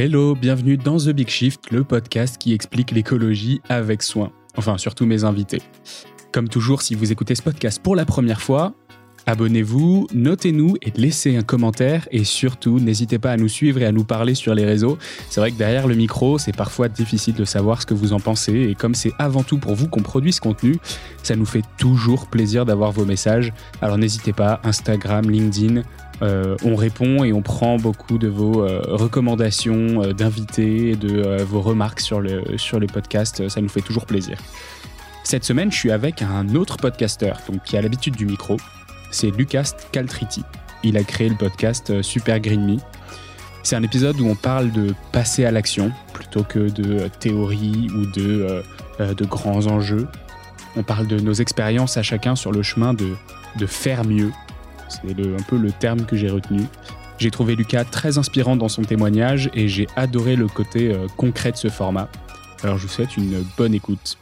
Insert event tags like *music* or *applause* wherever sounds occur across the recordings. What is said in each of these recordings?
Hello, bienvenue dans The Big Shift, le podcast qui explique l'écologie avec soin. Enfin, surtout mes invités. Comme toujours, si vous écoutez ce podcast pour la première fois, abonnez-vous, notez-nous et laissez un commentaire. Et surtout, n'hésitez pas à nous suivre et à nous parler sur les réseaux. C'est vrai que derrière le micro, c'est parfois difficile de savoir ce que vous en pensez. Et comme c'est avant tout pour vous qu'on produit ce contenu, ça nous fait toujours plaisir d'avoir vos messages. Alors n'hésitez pas, Instagram, LinkedIn, euh, on répond et on prend beaucoup de vos euh, recommandations euh, d'invités, de vos remarques sur le, sur le podcast. Ça nous fait toujours plaisir. Cette semaine, je suis avec un autre podcasteur donc, qui a l'habitude du micro. C'est Lucas Caltriti. Il a créé le podcast Super Green Me. C'est un épisode où on parle de passer à l'action plutôt que de théorie ou de, grands enjeux. On parle de nos expériences à chacun sur le chemin de faire mieux c'est un peu le terme que j'ai retenu. J'ai trouvé Lucas très inspirant dans son témoignage et j'ai adoré le côté euh, concret de ce format. Alors je vous souhaite une bonne écoute.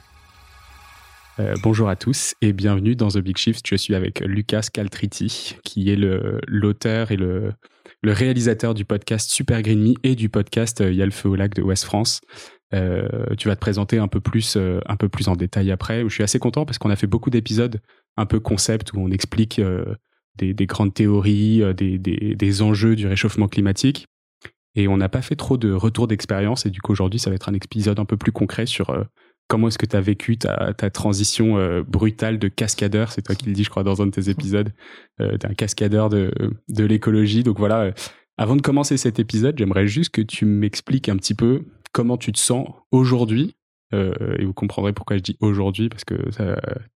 Euh, bonjour à tous et bienvenue dans The Big Shift. Je suis avec Lucas Caltriti, qui est l'auteur et le, réalisateur du podcast Super Green Me et du podcast euh, Y'a le feu au lac de Ouest France. tu vas te présenter un peu plus, un peu plus en détail après. Je suis assez content parce qu'on a fait beaucoup d'épisodes un peu concept où on explique des, grandes théories, euh, des, enjeux du réchauffement climatique. Et on n'a pas fait trop de retours d'expérience. Et du coup, aujourd'hui, ça va être un épisode un peu plus concret sur euh, comment est-ce que tu as vécu ta, transition euh, brutale de cascadeur. C'est toi qui le dis, je crois, dans un de tes épisodes, d'un cascadeur de, de l'écologie. Donc voilà, avant de commencer cet épisode, j'aimerais juste que tu m'expliques un petit peu comment tu te sens aujourd'hui euh, et vous comprendrez pourquoi je dis aujourd'hui, parce que tu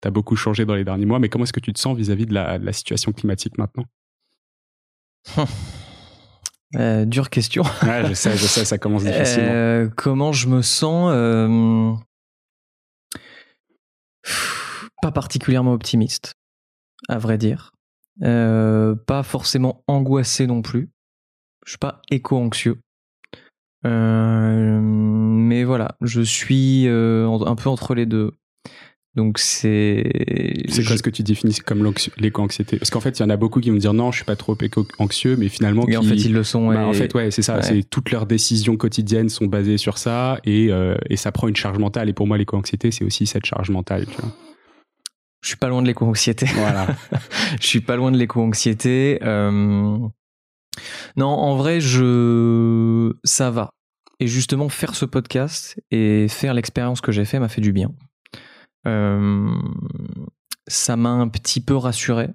as beaucoup changé dans les derniers mois. Mais comment est-ce que tu te sens vis-à-vis de, la, situation climatique maintenant? *laughs* Euh, Dure question. *laughs* ouais, je sais, je sais, ça commence difficilement. Euh, comment je me sens Pas particulièrement optimiste, à vrai dire. pas forcément angoissé non plus. Je suis pas éco-anxieux. Euh, mais voilà, je suis euh, un peu entre les deux. Donc c'est. C'est quoi ce que tu définis comme l'éco-anxiété Parce qu'en fait, il y en a beaucoup qui vont me dire non, je suis pas trop éco-anxieux, mais finalement. Et en fait, ils le sont. Bah, en fait, ouais, c'est ça. C'est toutes leurs décisions quotidiennes sont basées sur ça et, euh, et ça prend une charge mentale. Et pour moi, l'éco-anxiété, c'est aussi cette charge mentale. Tu vois. Je suis pas loin de l'éco-anxiété. Voilà. *laughs* je suis pas loin de l'éco-anxiété. Euh... Non, en vrai, je ça va. Et justement, faire ce podcast et faire l'expérience que j'ai fait m'a fait du bien. Euh, ça m'a un petit peu rassuré.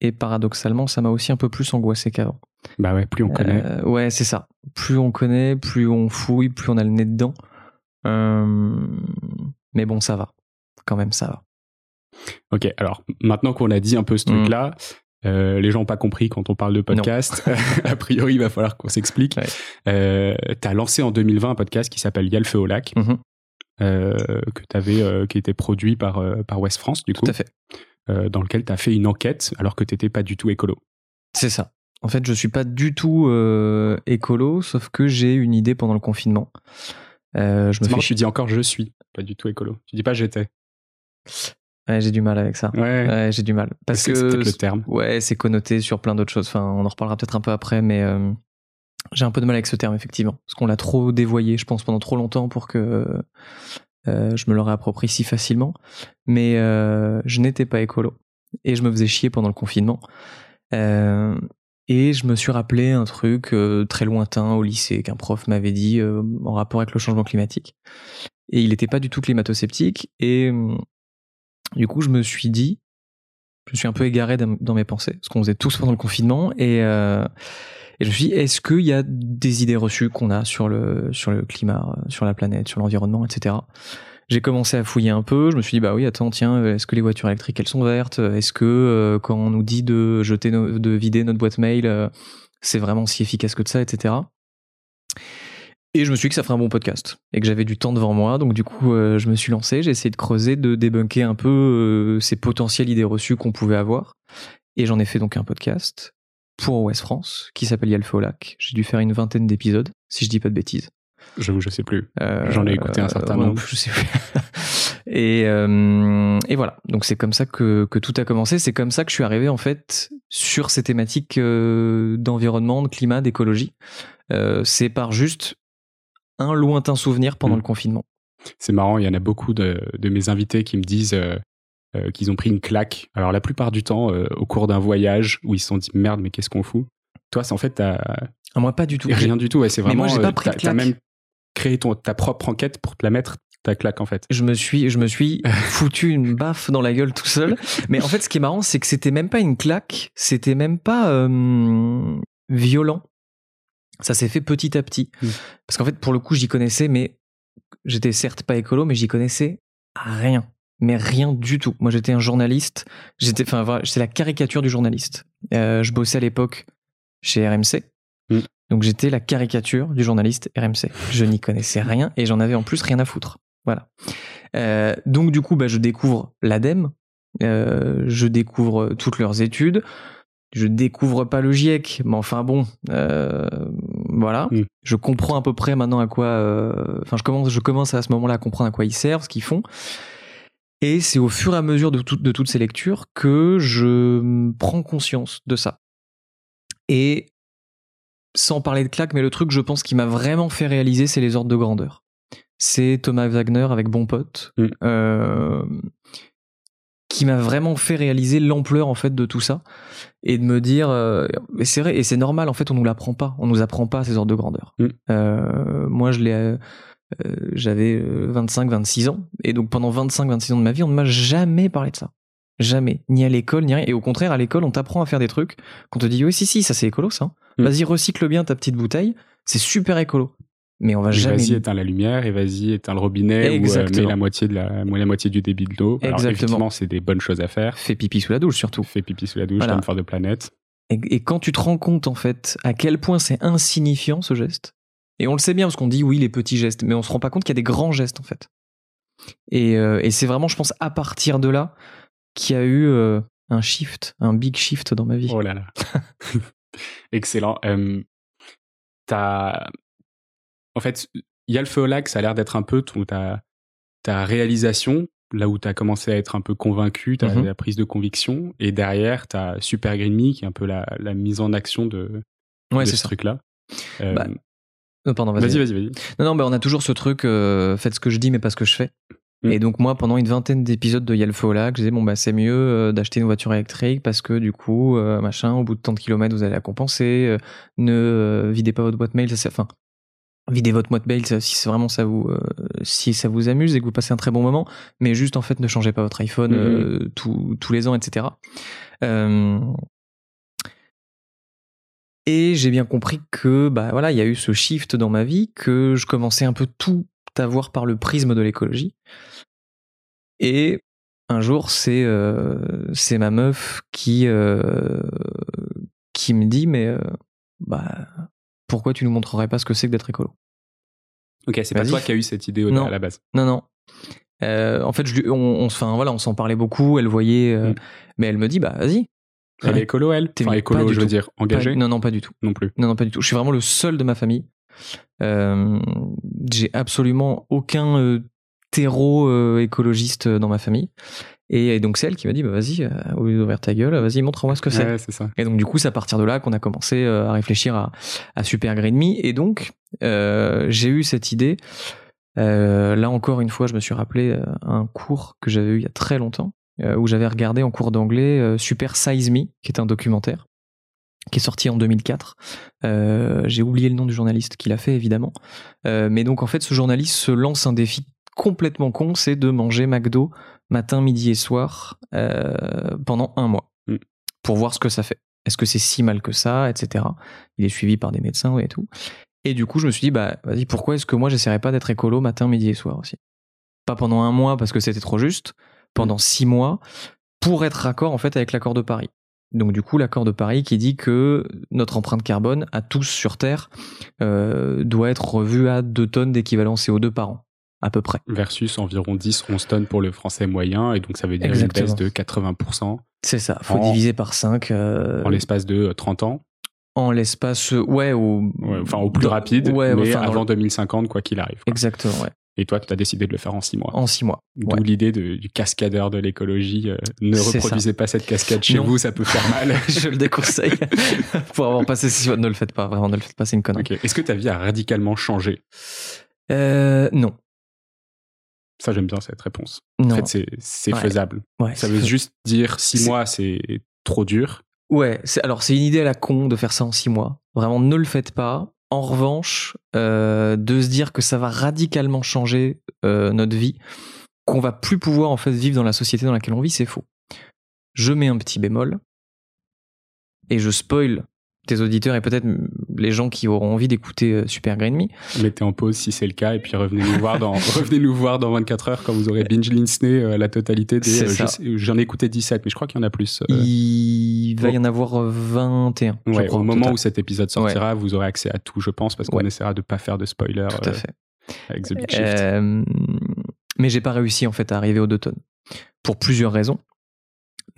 Et paradoxalement, ça m'a aussi un peu plus angoissé qu'avant. Bah ouais, plus on connaît. Euh, ouais, c'est ça. Plus on connaît, plus on fouille, plus on a le nez dedans. Euh, mais bon, ça va. Quand même, ça va. Ok, alors maintenant qu'on a dit un peu ce truc-là, euh, les gens n'ont pas compris quand on parle de podcast. *laughs* a priori, il va falloir qu'on s'explique. Euh, tu as lancé en 2020 un podcast qui s'appelle Y'a le feu au lac, mm-hmm. euh, que avais, qui était produit par, par West France, du coup. Tout à fait. dans lequel tu as fait une enquête alors que tu n'étais pas du tout écolo. C'est ça. En fait, je suis pas du tout écolo, sauf que j'ai une idée pendant le confinement. je me fais... Je dis encore je suis, pas du tout écolo. Tu dis pas j'étais j'ai du mal avec ça. Ouais. j'ai du mal. Parce que c'est le terme. Ouais, c'est connoté sur plein d'autres choses. Enfin, on en reparlera peut-être un peu après, mais euh, j'ai un peu de mal avec ce terme, effectivement. Parce qu'on l'a trop dévoyé, je pense, pendant trop longtemps pour que euh, je me le réapproprie si facilement. Mais euh, je n'étais pas écolo. Et je me faisais chier pendant le confinement. et je me suis rappelé un truc très lointain au lycée qu'un prof m'avait dit en rapport avec le changement climatique. Et il n'était pas du tout climato-sceptique. Et du coup, je me suis dit, je me suis un peu égaré dans mes pensées, ce qu'on faisait tous pendant le confinement, et, euh, et je me suis dit, est-ce qu'il y a des idées reçues qu'on a sur le, sur le climat, euh, sur la planète, sur l'environnement, etc. J'ai commencé à fouiller un peu, je me suis dit, bah oui, attends, tiens, est-ce que les voitures électriques, elles sont vertes? Est-ce que euh, quand on nous dit de jeter, de vider notre boîte mail, euh, c'est vraiment si efficace que ça, etc. Et je me suis dit que ça ferait un bon podcast et que j'avais du temps devant moi. Donc du coup, euh, je me suis lancé, j'ai essayé de creuser, de débunker un peu euh, ces potentielles idées reçues qu'on pouvait avoir. Et j'en ai fait donc un podcast pour Ouest France qui s'appelle Yalfa au lac. J'ai dû faire une vingtaine d'épisodes, si je dis pas de bêtises. J'avoue, je sais plus. Euh, j'en ai écouté un certain nombre. Je sais plus. *laughs* et, et voilà. Donc c'est comme ça que, que tout a commencé. C'est comme ça que je suis arrivé en fait sur ces thématiques d'environnement, de climat, d'écologie. euh, c'est par juste un lointain souvenir pendant Mm. le confinement. C'est marrant, il y en a beaucoup de, de mes invités qui me disent euh, euh, qu'ils ont pris une claque. Alors la plupart du temps, euh, au cours d'un voyage où ils se sont dit merde, mais qu'est-ce qu'on fout? Toi, c'est en fait t'as Ah, moi, pas du tout. rien du tout. Ouais, c'est Mais vraiment. moi, j'ai pas pris de t'as- t'as claque. même créé ton, ta propre enquête pour te la mettre ta claque en fait. je me suis, je me suis *laughs* foutu une baffe dans la gueule tout seul. Mais en fait, ce qui est marrant, c'est que c'était même pas une claque, c'était même pas euh, violent. Ça s'est fait petit à petit. Mm. Parce qu'en fait, pour le coup, j'y connaissais, mais j'étais certes pas écolo, mais j'y connaissais rien. Mais rien du tout. Moi, j'étais un journaliste. J'étais, enfin, voilà, c'est la caricature du journaliste. Euh, je bossais à l'époque chez RMC. Mm. Donc, j'étais la caricature du journaliste RMC. Je n'y connaissais rien et j'en avais en plus rien à foutre. Voilà. Euh, donc du coup, bah, je découvre l'ADEME, euh, je découvre toutes leurs études, je découvre pas le GIEC, mais enfin bon, euh, voilà. Mm. Je comprends à peu près maintenant à quoi. euh, Enfin, je commence, je commence à ce moment-là à comprendre à quoi ils servent, ce qu'ils font. Et c'est au fur et à mesure de, tout- de toutes ces lectures que je prends conscience de ça. Et sans parler de claque, mais le truc, je pense, qui m'a vraiment fait réaliser, c'est les ordres de grandeur. C'est Thomas Wagner avec Bon Pote, Mm. euh, qui m'a vraiment fait réaliser l'ampleur en fait de tout ça et de me dire, euh, c'est vrai, et c'est normal en fait, on nous l'apprend pas, on nous apprend pas ces ordres de grandeur. Mm. Euh, moi, je l'ai, euh, euh, j'avais 25-26 ans, et donc pendant 25-26 ans de ma vie, on ne m'a jamais parlé de ça. Jamais. Ni à l'école, ni rien. Et au contraire, à l'école, on t'apprend à faire des trucs qu'on te dit, oui, si, si, ça c'est écolo, ça. Mm. Vas-y, recycle bien ta petite bouteille. C'est super écolo. Mais on va Et jamais. Vas-y, éteins la lumière et vas-y, éteins le robinet ou euh, Exactement. mets la moitié, de la, moitié du débit de l'eau. Alors, Exactement. effectivement, c'est des bonnes choses à faire. Fais pipi sous la douche, surtout. Fais pipi sous la douche, Voilà. fort de planète. Et, et quand tu te rends compte, en fait, à quel point c'est insignifiant ce geste, et on le sait bien parce qu'on dit oui, les petits gestes, mais on se rend pas compte qu'il y a des grands gestes, en fait. Et, euh, et c'est vraiment, je pense, à partir de là qu'il y a eu euh, un shift, un big shift dans ma vie. Oh là là. *laughs* Excellent. Euh, t'as- En fait, il y a le feu au lac, ça a l'air d'être un peu ton, ta, ta réalisation, là où tu as commencé à être un peu convaincu, tu Mhm. la prise de conviction, et derrière, tu as Super Green Me, qui est un peu la, la mise en action de, Ouais, de ce truc-là. Euh, Bah, Euh, pardon, vas-y, vas-y, vas-y. Non, non, bah, on a toujours ce truc, euh, faites ce que je dis, mais pas ce que je fais. Mm. Et donc, moi, pendant une vingtaine d'épisodes de au lac, je disais, bon, bah, c'est mieux d'acheter une voiture électrique parce que, du coup, machin, au bout de tant de kilomètres, vous allez la compenser. ne videz pas votre boîte mail, ça, c'est- enfin, videz votre boîte mail ça, si c'est vraiment ça vous, euh, si ça vous amuse et que vous passez un très bon moment, mais juste, en fait, ne changez pas votre iPhone Mhm. euh, tous- tous les ans, etc. Euh, et j'ai bien compris que bah voilà, il y a eu ce shift dans ma vie, que je commençais un peu tout à voir par le prisme de l'écologie. Et un jour, c'est c'est ma meuf qui qui me dit mais bah pourquoi tu nous montrerais pas ce que c'est que d'être écolo? Ok, c'est pas toi qui as eu cette idée au- Non. à la base. Non non. Euh, en fait, je, on, on, enfin voilà, on s'en parlait beaucoup. Elle voyait, euh, Mm. mais elle me dit bah vas-y. Elle est écolo, elle? T'es Enfin, pas écolo, je veux tout. dire, Pas- engagée? non non pas du tout. Non plus. Non, non, pas du tout. Je suis vraiment le seul de ma famille. Euh, j'ai absolument aucun terreau écologiste dans ma famille. Et, et donc c'est elle qui m'a dit, bah vas-y, euh, au lieu d'ouvrir ta gueule, vas-y, montre-moi ce que c'est. Ouais. Et donc du coup, c'est à partir de là qu'on a commencé euh, à réfléchir à, à Super Green Me. Et donc, euh, j'ai eu cette idée. Euh, là encore une fois, je me suis rappelé un cours que j'avais eu il y a très longtemps, euh, où j'avais regardé en cours d'anglais Super Size Me, qui est un documentaire qui est sorti en 2004. Euh, J'ai oublié le nom du journaliste qui l'a fait, évidemment. Euh, mais donc, en fait, ce journaliste se lance un défi complètement con, c'est de manger McDo matin, midi et soir euh, pendant un mois Mm. pour voir ce que ça fait. Est-ce que c'est si mal que ça, etc. Il est suivi par des médecins et tout. Et du coup, je me suis dit, bah, vas-y, pourquoi est-ce que moi, j'essaierais pas d'être écolo matin, midi et soir aussi? Pas pendant un mois parce que c'était trop juste, pendant six mois pour être raccord en fait avec l'accord de Paris. Donc du coup, l'accord de Paris qui dit que notre empreinte carbone à tous sur Terre euh, doit être revue à 2 tonnes d'équivalent CO2 par an, à peu près. Versus environ 10-11 tonnes pour le français moyen, et donc ça veut dire Exactement. une baisse de 80% C'est ça, faut En- diviser par 5 euh, en l'espace de euh, 30 ans. en l'espace, ouais, au, Ouais, enfin, au plus dans- rapide, ouais, mais enfin, avant le- 2050, quoi qu'il arrive. quoi. Exactement, ouais. Et toi, tu as décidé de le faire en six mois. En six mois. D'où ouais. l'idée du cascadeur de l'écologie. euh, ne reproduisez pas cette cascade chez Non. vous, ça peut faire mal. *laughs* Je le déconseille. *laughs* Pour avoir passé six mois, ne le faites pas. Vraiment, ne le faites pas. C'est une connerie. Est-ce que ta vie a radicalement changé? Euh, non. Ça, j'aime bien cette réponse. Non. En fait, c'est- c'est Ouais. faisable. Ouais, Ça c'est veut fait. juste dire six C'est- mois, c'est trop dur. Ouais, c'est- alors c'est une idée à la con de faire ça en six mois. Vraiment, ne le faites pas. En revanche, euh, de se dire que ça va radicalement changer euh, notre vie, qu'on va plus pouvoir en fait vivre dans la société dans laquelle on vit, c'est faux. Je mets un petit bémol et je spoil tes auditeurs et peut-être les gens qui auront envie d'écouter euh, Super Green Me. Mettez en pause si c'est le cas et puis revenez nous voir dans, *laughs* revenez nous voir dans 24 heures quand vous aurez binge listené euh, la totalité des. Euh, J'en ai écouté 17, mais je crois qu'il y en a plus. Il va y en avoir euh, 21. je ouais, crois, au moment total. où cet épisode sortira, vous aurez accès à tout, je pense, parce qu'on Ouais. essaiera de pas faire de spoiler Tout à fait. avec The Big Shift. Euh, mais j'ai pas réussi en fait à arriver aux deux tonnes pour plusieurs raisons.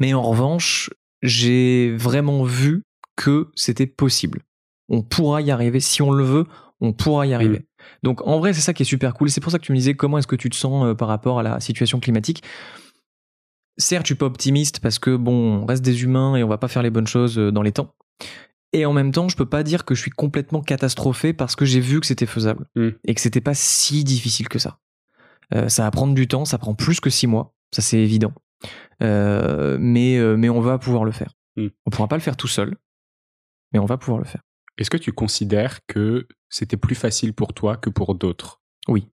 Mais en revanche, j'ai vraiment vu que c'était possible. On pourra y arriver si on le veut. On pourra y arriver. Donc en vrai, c'est ça qui est super cool. C'est pour ça que tu me disais comment est-ce que tu te sens euh, par rapport à la situation climatique? Certes, je suis pas optimiste parce que bon, on reste des humains et on va pas faire les bonnes choses euh, dans les temps. Et en même temps, je peux pas dire que je suis complètement catastrophé parce que j'ai vu que c'était faisable Mm. et que c'était pas si difficile que ça. Euh, ça va prendre du temps, ça prend plus que six mois, ça c'est évident. Euh, mais, mais on va pouvoir le faire. Mm. On pourra pas le faire tout seul, mais on va pouvoir le faire. Est-ce que tu considères que c'était plus facile pour toi que pour d'autres? Oui.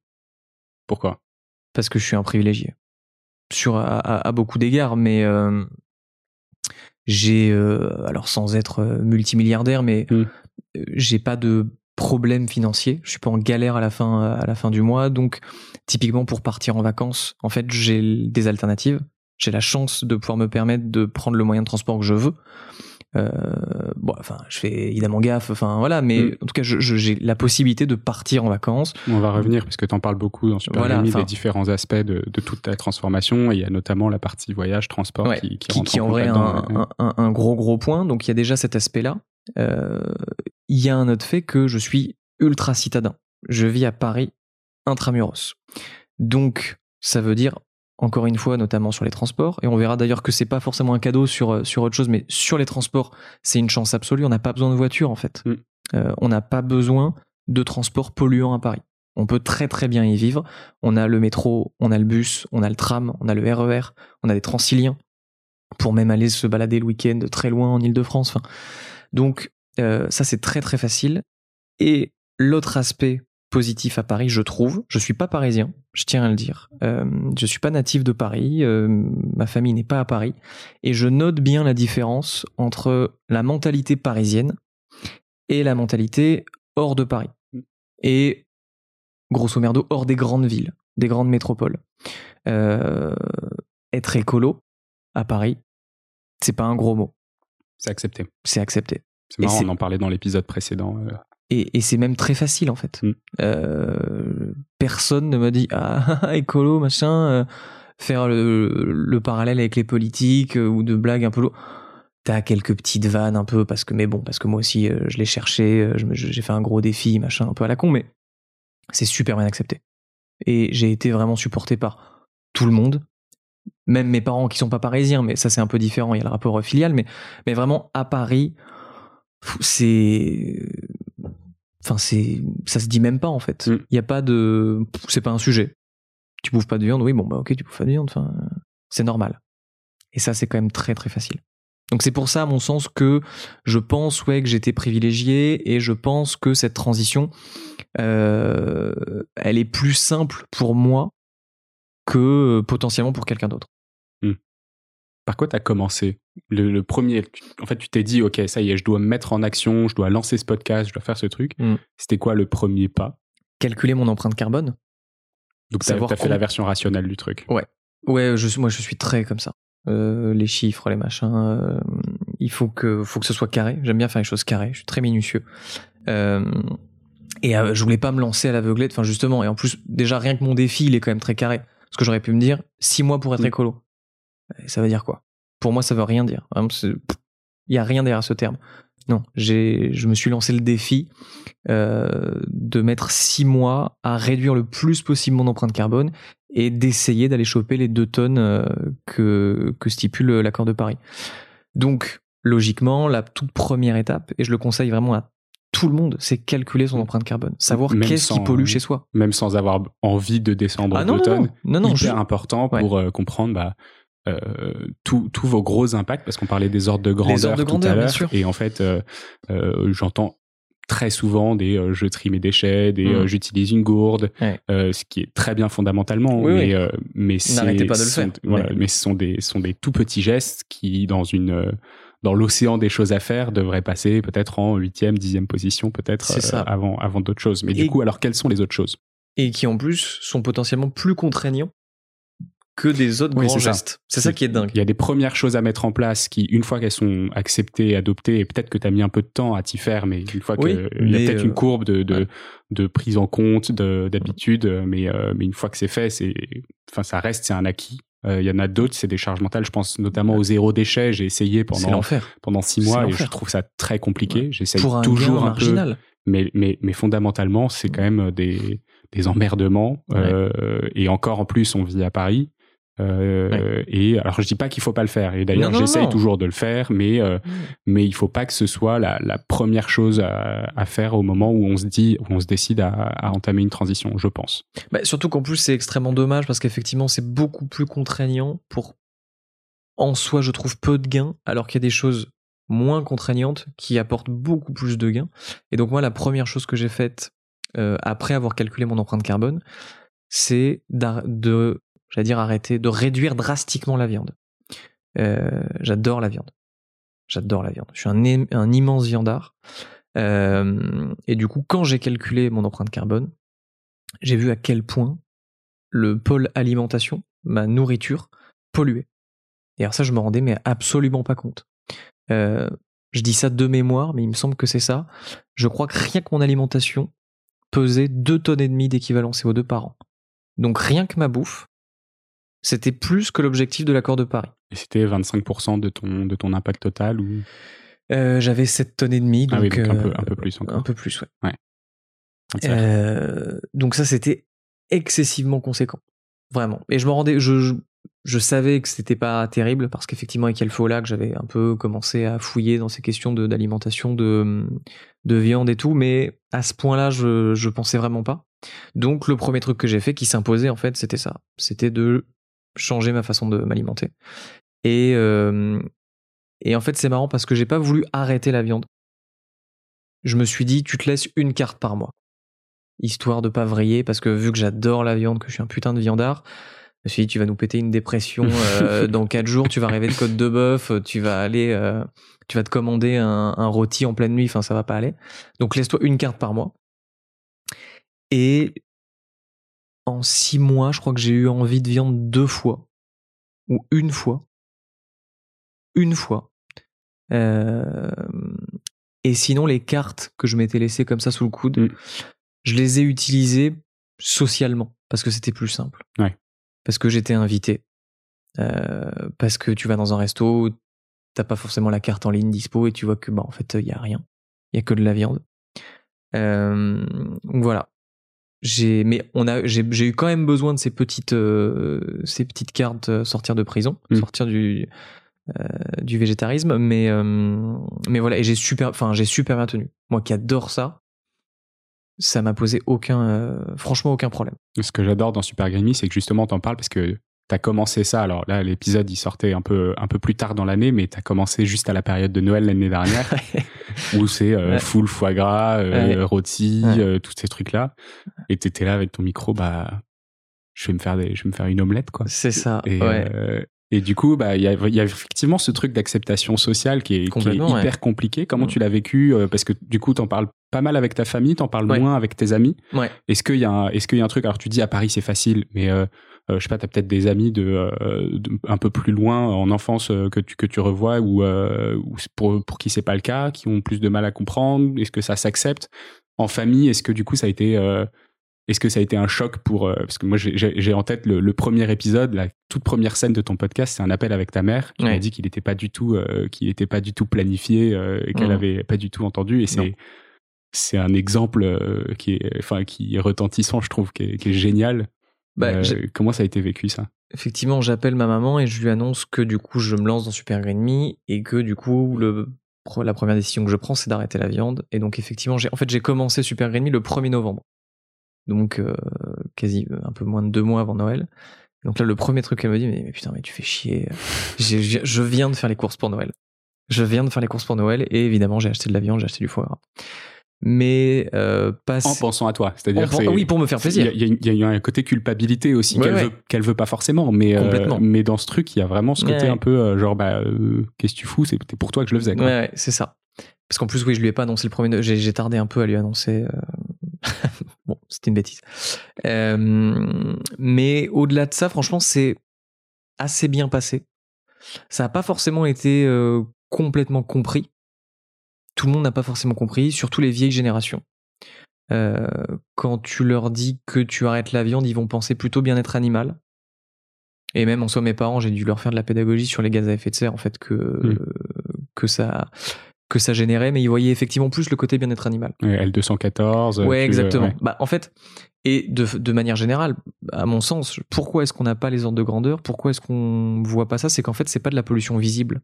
Pourquoi? Parce que je suis un privilégié. Sur, à, à- à beaucoup d'égards, mais euh, j'ai, euh, alors sans être euh, multimilliardaire, mais Mm. euh, j'ai pas de problème financier. Je suis pas en galère à la fin, à la fin du mois. Donc, typiquement pour partir en vacances, en fait, j'ai des alternatives. J'ai la chance de pouvoir me permettre de prendre le moyen de transport que je veux. Euh, bon, enfin, je fais évidemment gaffe, enfin voilà, mais Mm. en tout cas, je- je- j'ai la possibilité de partir en vacances. On va revenir parce que tu en parles beaucoup dans Super Voilà, des différents aspects de, de toute ta transformation. Et il y a notamment la partie voyage, transport Ouais, qui, qui, en vrai un- un gros gros point. Donc il y a déjà cet aspect-là. Euh, Il y a un autre fait que je suis ultra citadin. Je vis à Paris intramuros. Donc ça veut dire encore une fois notamment sur les transports et on verra d'ailleurs que c'est pas forcément un cadeau sur euh, sur autre chose mais sur les transports c'est une chance absolue on n'a pas besoin de voiture en fait Mm. Euh, on n'a pas besoin de transports polluants à Paris on peut très très bien y vivre on a le métro on a le bus on a le tram on a le RER on a des transiliens pour même aller se balader le week-end très loin en Ile-de-France. Enfin, donc euh, ça c'est très très facile. Et l'autre aspect positif à Paris, je trouve, je suis pas parisien, je tiens à le dire. Euh, je suis pas natif de Paris, euh, ma famille n'est pas à Paris, et je note bien la différence entre la mentalité parisienne et la mentalité hors de Paris. Et grosso merdo hors des grandes villes, des grandes métropoles. Euh, être écolo à Paris, c'est pas un gros mot, C'est accepté. c'est accepté. C'est marrant, on en parlait dans l'épisode précédent. euh, Et, et c'est même très facile en fait. Mm. Euh, personne ne me dit ah écolo machin, euh, faire le, le parallèle avec les politiques euh, ou de blagues un peu lourdes. T'as quelques petites vannes un peu parce que mais bon parce que moi aussi euh, je l'ai cherché, j'ai fait un gros défi machin un peu à la con mais c'est super bien accepté. Et j'ai été vraiment supporté par tout le monde, même mes parents qui sont pas parisiens, mais ça c'est un peu différent, il y a le rapport filial, mais, mais vraiment à Paris, c'est. Enfin, c'est. Ça se dit même pas en fait. Il Mm. y a pas de. C'est pas un sujet. Tu bouffes pas de viande, oui, bon bah ok, tu bouffes pas de viande, enfin, c'est normal. Et ça c'est quand même très très facile. Donc c'est pour ça, à mon sens, que je pense ouais, que j'étais privilégié et je pense que cette transition, euh, elle est plus simple pour moi que euh, potentiellement pour quelqu'un d'autre. Par quoi tu as commencé? Le, le premier, en fait, tu t'es dit, OK, ça y est, je dois me mettre en action, je dois lancer ce podcast, je dois faire ce truc. Mm. C'était quoi le premier pas? Calculer mon empreinte carbone. Donc, tu as, fait la version rationnelle du truc. Ouais, je, suis- moi je suis très comme ça. Euh, les chiffres, les machins, euh, il faut que, faut que ce soit carré. J'aime bien faire les choses carrées. Je suis très minutieux. Euh, et je voulais pas me lancer à l'aveuglette. Enfin justement, et en plus déjà rien que mon défi, il est quand même très carré. Parce que j'aurais pu me dire six mois pour être Mm. écolo. Et ça veut dire quoi? Pour moi, ça veut rien dire. Il y a rien derrière ce terme. Non, j'ai, je me suis lancé le défi euh, de mettre six mois à réduire le plus possible mon empreinte carbone et d'essayer d'aller choper les deux tonnes euh, que, que stipule l'accord de Paris. Donc, logiquement, la toute première étape, et je le conseille vraiment à tout le monde, c'est calculer son empreinte carbone, savoir qu'est-ce qui pollue chez soi. Même sans avoir envie de descendre Ah en non, deux non, tonnes. non, non, non, hyper je- important pour euh, comprendre bah, tous tous vos gros impacts, parce qu'on parlait des ordres de grandeur, ordres de tout grandeur, à bien l'heure. Et en fait, euh, euh, j'entends très souvent des euh, je trie mes déchets, des Mm. euh, j'utilise une gourde, Ouais. euh, ce qui est très bien fondamentalement, Oui, mais, oui. euh, mais N'arrêtez pas de le sont- faire. Voilà, Mais- mais ce sont des, sont des tout petits gestes qui, dans une euh, dans l'océan des choses à faire, devraient passer peut-être en huitième, dixième position, peut-être euh, avant, avant d'autres choses. Mais Et- du coup, alors quelles sont les autres choses? Et qui en plus sont potentiellement plus contraignants que des autres Oui, grands gestes. C'est ça qui est dingue. Il y a des premières choses à mettre en place qui, une fois qu'elles sont acceptées, adoptées, et peut-être que tu as mis un peu de temps à t'y faire, mais une fois Oui, qu'il y a peut-être euh, une courbe de, de, ouais. de prise en compte, de- d'habitude, euh, mais, euh, mais une fois que c'est fait, c'est, enfin, ça reste, c'est un acquis. Euh, Il y en a d'autres, c'est des charges mentales. Je pense notamment au zéro déchet. J'ai essayé pendant, pendant six mois et je trouve ça très compliqué. J'essaye Pour un toujours un peu mais, mais, mais fondamentalement, c'est quand même des, des emmerdements. euh, et encore en plus, on vit à Paris. Euh, Et alors, je dis pas qu'il faut pas le faire. Et d'ailleurs, j'essaye toujours de le faire, mais euh, mais il faut pas que ce soit la, la première chose à, à faire au moment où on se dit, où on se décide à, à entamer une transition. Je pense. Bah, surtout qu'en plus, c'est extrêmement dommage parce qu'effectivement, c'est beaucoup plus contraignant pour, en soi, je trouve, peu de gains, alors qu'il y a des choses moins contraignantes qui apportent beaucoup plus de gains. Et donc, moi, la première chose que j'ai faite euh, après avoir calculé mon empreinte carbone, c'est de, j'allais dire, arrêter, de réduire drastiquement la viande. Euh, J'adore la viande. J'adore la viande. Je suis un, im- un immense viandard. Euh, et du coup, quand j'ai calculé mon empreinte carbone, j'ai vu à quel point le pôle alimentation, ma nourriture, polluait. Et alors ça, je me rendais mais absolument pas compte. Euh, je dis ça de mémoire, mais il me semble que c'est ça. Je crois que rien que mon alimentation pesait 2 tonnes et demie d'équivalent CO2 par an. Donc rien que ma bouffe, c'était plus que l'objectif de l'accord de Paris. Et c'était 25% de ton, de ton impact total ou? Euh, J'avais 7 tonnes et demie, donc, Ah oui, donc un euh, peu, un peu plus encore. un peu plus, ouais. Euh, donc ça, c'était excessivement conséquent, vraiment. Et je me rendais, je, je, je savais que c'était pas terrible parce qu'effectivement avec Alpha que j'avais un peu commencé à fouiller dans ces questions de- d'alimentation, de, de viande et tout, mais à ce point-là, je, je pensais vraiment pas. Donc le premier truc que j'ai fait qui s'imposait en fait, c'était ça, c'était de changer ma façon de m'alimenter. Et euh, et en fait, c'est marrant parce que j'ai pas voulu arrêter la viande. Je me suis dit, tu te laisses une carte par mois histoire de pas vriller parce que vu que j'adore la viande, que je suis un putain de viandard, je me suis dit tu vas nous péter une dépression *laughs* euh, dans quatre jours, tu vas rêver de côte de bœuf, tu vas aller, euh, tu vas te commander un, un rôti en pleine nuit, enfin ça va pas aller. Donc laisse-toi une carte par mois. Et en six mois, je crois que j'ai eu envie de viande deux fois ou une fois, une fois. Euh, et sinon les cartes que je m'étais laissées comme ça sous le coude, Mm. je les ai utilisées socialement parce que c'était plus simple. Ouais. Parce que j'étais invité. Euh, parce que tu vas dans un resto, t'as pas forcément la carte en ligne dispo et tu vois que bah en fait il y a rien, il y a que de la viande. Euh, donc voilà. J'ai mais on a j'ai j'ai eu quand même besoin de ces petites euh, ces petites cartes euh, sortir de prison, Mm. sortir du euh, du végétarisme, mais euh, mais voilà et j'ai super enfin j'ai super bien tenu. Moi qui adore ça, ça m'a posé aucun franchement aucun problème. Ce que j'adore dans Super Grimy, c'est que justement, t'en parles parce que t'as commencé ça. Alors là, l'épisode, il sortait un peu, un peu plus tard dans l'année, mais t'as commencé juste à la période de Noël l'année dernière, *laughs* où c'est euh, Ouais. full foie gras, euh, Ouais. rôti, Ouais. euh, tous ces trucs-là. Et t'étais là avec ton micro, bah, je vais me faire des, je vais me faire une omelette, quoi. C'est ça. Et, ouais. euh, et du coup, bah, il y a, y a effectivement ce truc d'acceptation sociale qui est, qui est hyper compliqué. Comment Mm. tu l'as vécu euh, Parce que du coup, t'en parles pas mal avec ta famille, t'en parles moins avec tes amis. Ouais. Est-ce qu'il y a, est-ce qu'il y a un truc Alors, tu dis à Paris, c'est facile, mais euh, euh, je sais pas, t'as peut-être des amis de, euh, de- un peu plus loin en enfance euh, que tu que tu revois ou, euh, pour pour qui c'est pas le cas, qui ont plus de mal à comprendre. Est-ce que ça s'accepte En famille, est-ce que du coup, ça a été euh, est-ce que ça a été un choc pour euh, parce que moi j'ai en tête le, premier épisode, la toute première scène de ton podcast, c'est un appel avec ta mère qui m'a dit qu'il n'était pas du tout euh, qu'il était pas du tout planifié euh, et qu'elle avait pas du tout entendu. Et c'est c'est un exemple qui est enfin qui est retentissant, je trouve, qui est, qui est génial. Bah, comment ça a été vécu ça? Effectivement, j'appelle ma maman et je lui annonce que du coup je me lance dans Super Green Me et que du coup le la première décision que je prends c'est d'arrêter la viande et donc effectivement j'ai en fait j'ai commencé Super Green Me le 1er novembre donc euh, quasi euh, un peu moins de deux mois avant Noël. Donc là, le premier truc qu'elle me dit, mais, putain, mais tu fais chier. *laughs* je viens de faire les courses pour Noël. Je viens de faire les courses pour Noël et évidemment, j'ai acheté de la viande, j'ai acheté du foie gras. Mais euh, pas en pensant à toi, c'est-à-dire oui pour me faire plaisir. Il y, a un côté culpabilité aussi qu'elle veut qu'elle veut pas forcément, mais mais dans ce truc il y a vraiment ce côté un peu genre bah qu'est-ce que tu fous, c'était pour toi que je le faisais. Quoi. Ouais, c'est ça. Parce qu'en plus oui je lui ai pas annoncé le premier, j'ai tardé un peu à lui annoncer *laughs* bon, c'était une bêtise. Euh, mais au-delà de ça, franchement, c'est assez bien passé. Ça n'a pas forcément été euh, complètement compris. Tout le monde n'a pas forcément compris, surtout les vieilles générations. Euh, quand tu leur dis que tu arrêtes la viande, ils vont penser plutôt bien-être animal. Et même en soi, mes parents, j'ai dû leur faire de la pédagogie sur les gaz à effet de serre, en fait, que, mmh. que ça que ça générait, mais ils voyaient effectivement plus le côté bien-être animal. L214. Ouais, exactement. Bah, en fait, et de, de manière générale, à mon sens, pourquoi est-ce qu'on n'a pas les ordres de grandeur? Pourquoi est-ce qu'on voit pas ça? C'est qu'en fait, c'est pas de la pollution visible.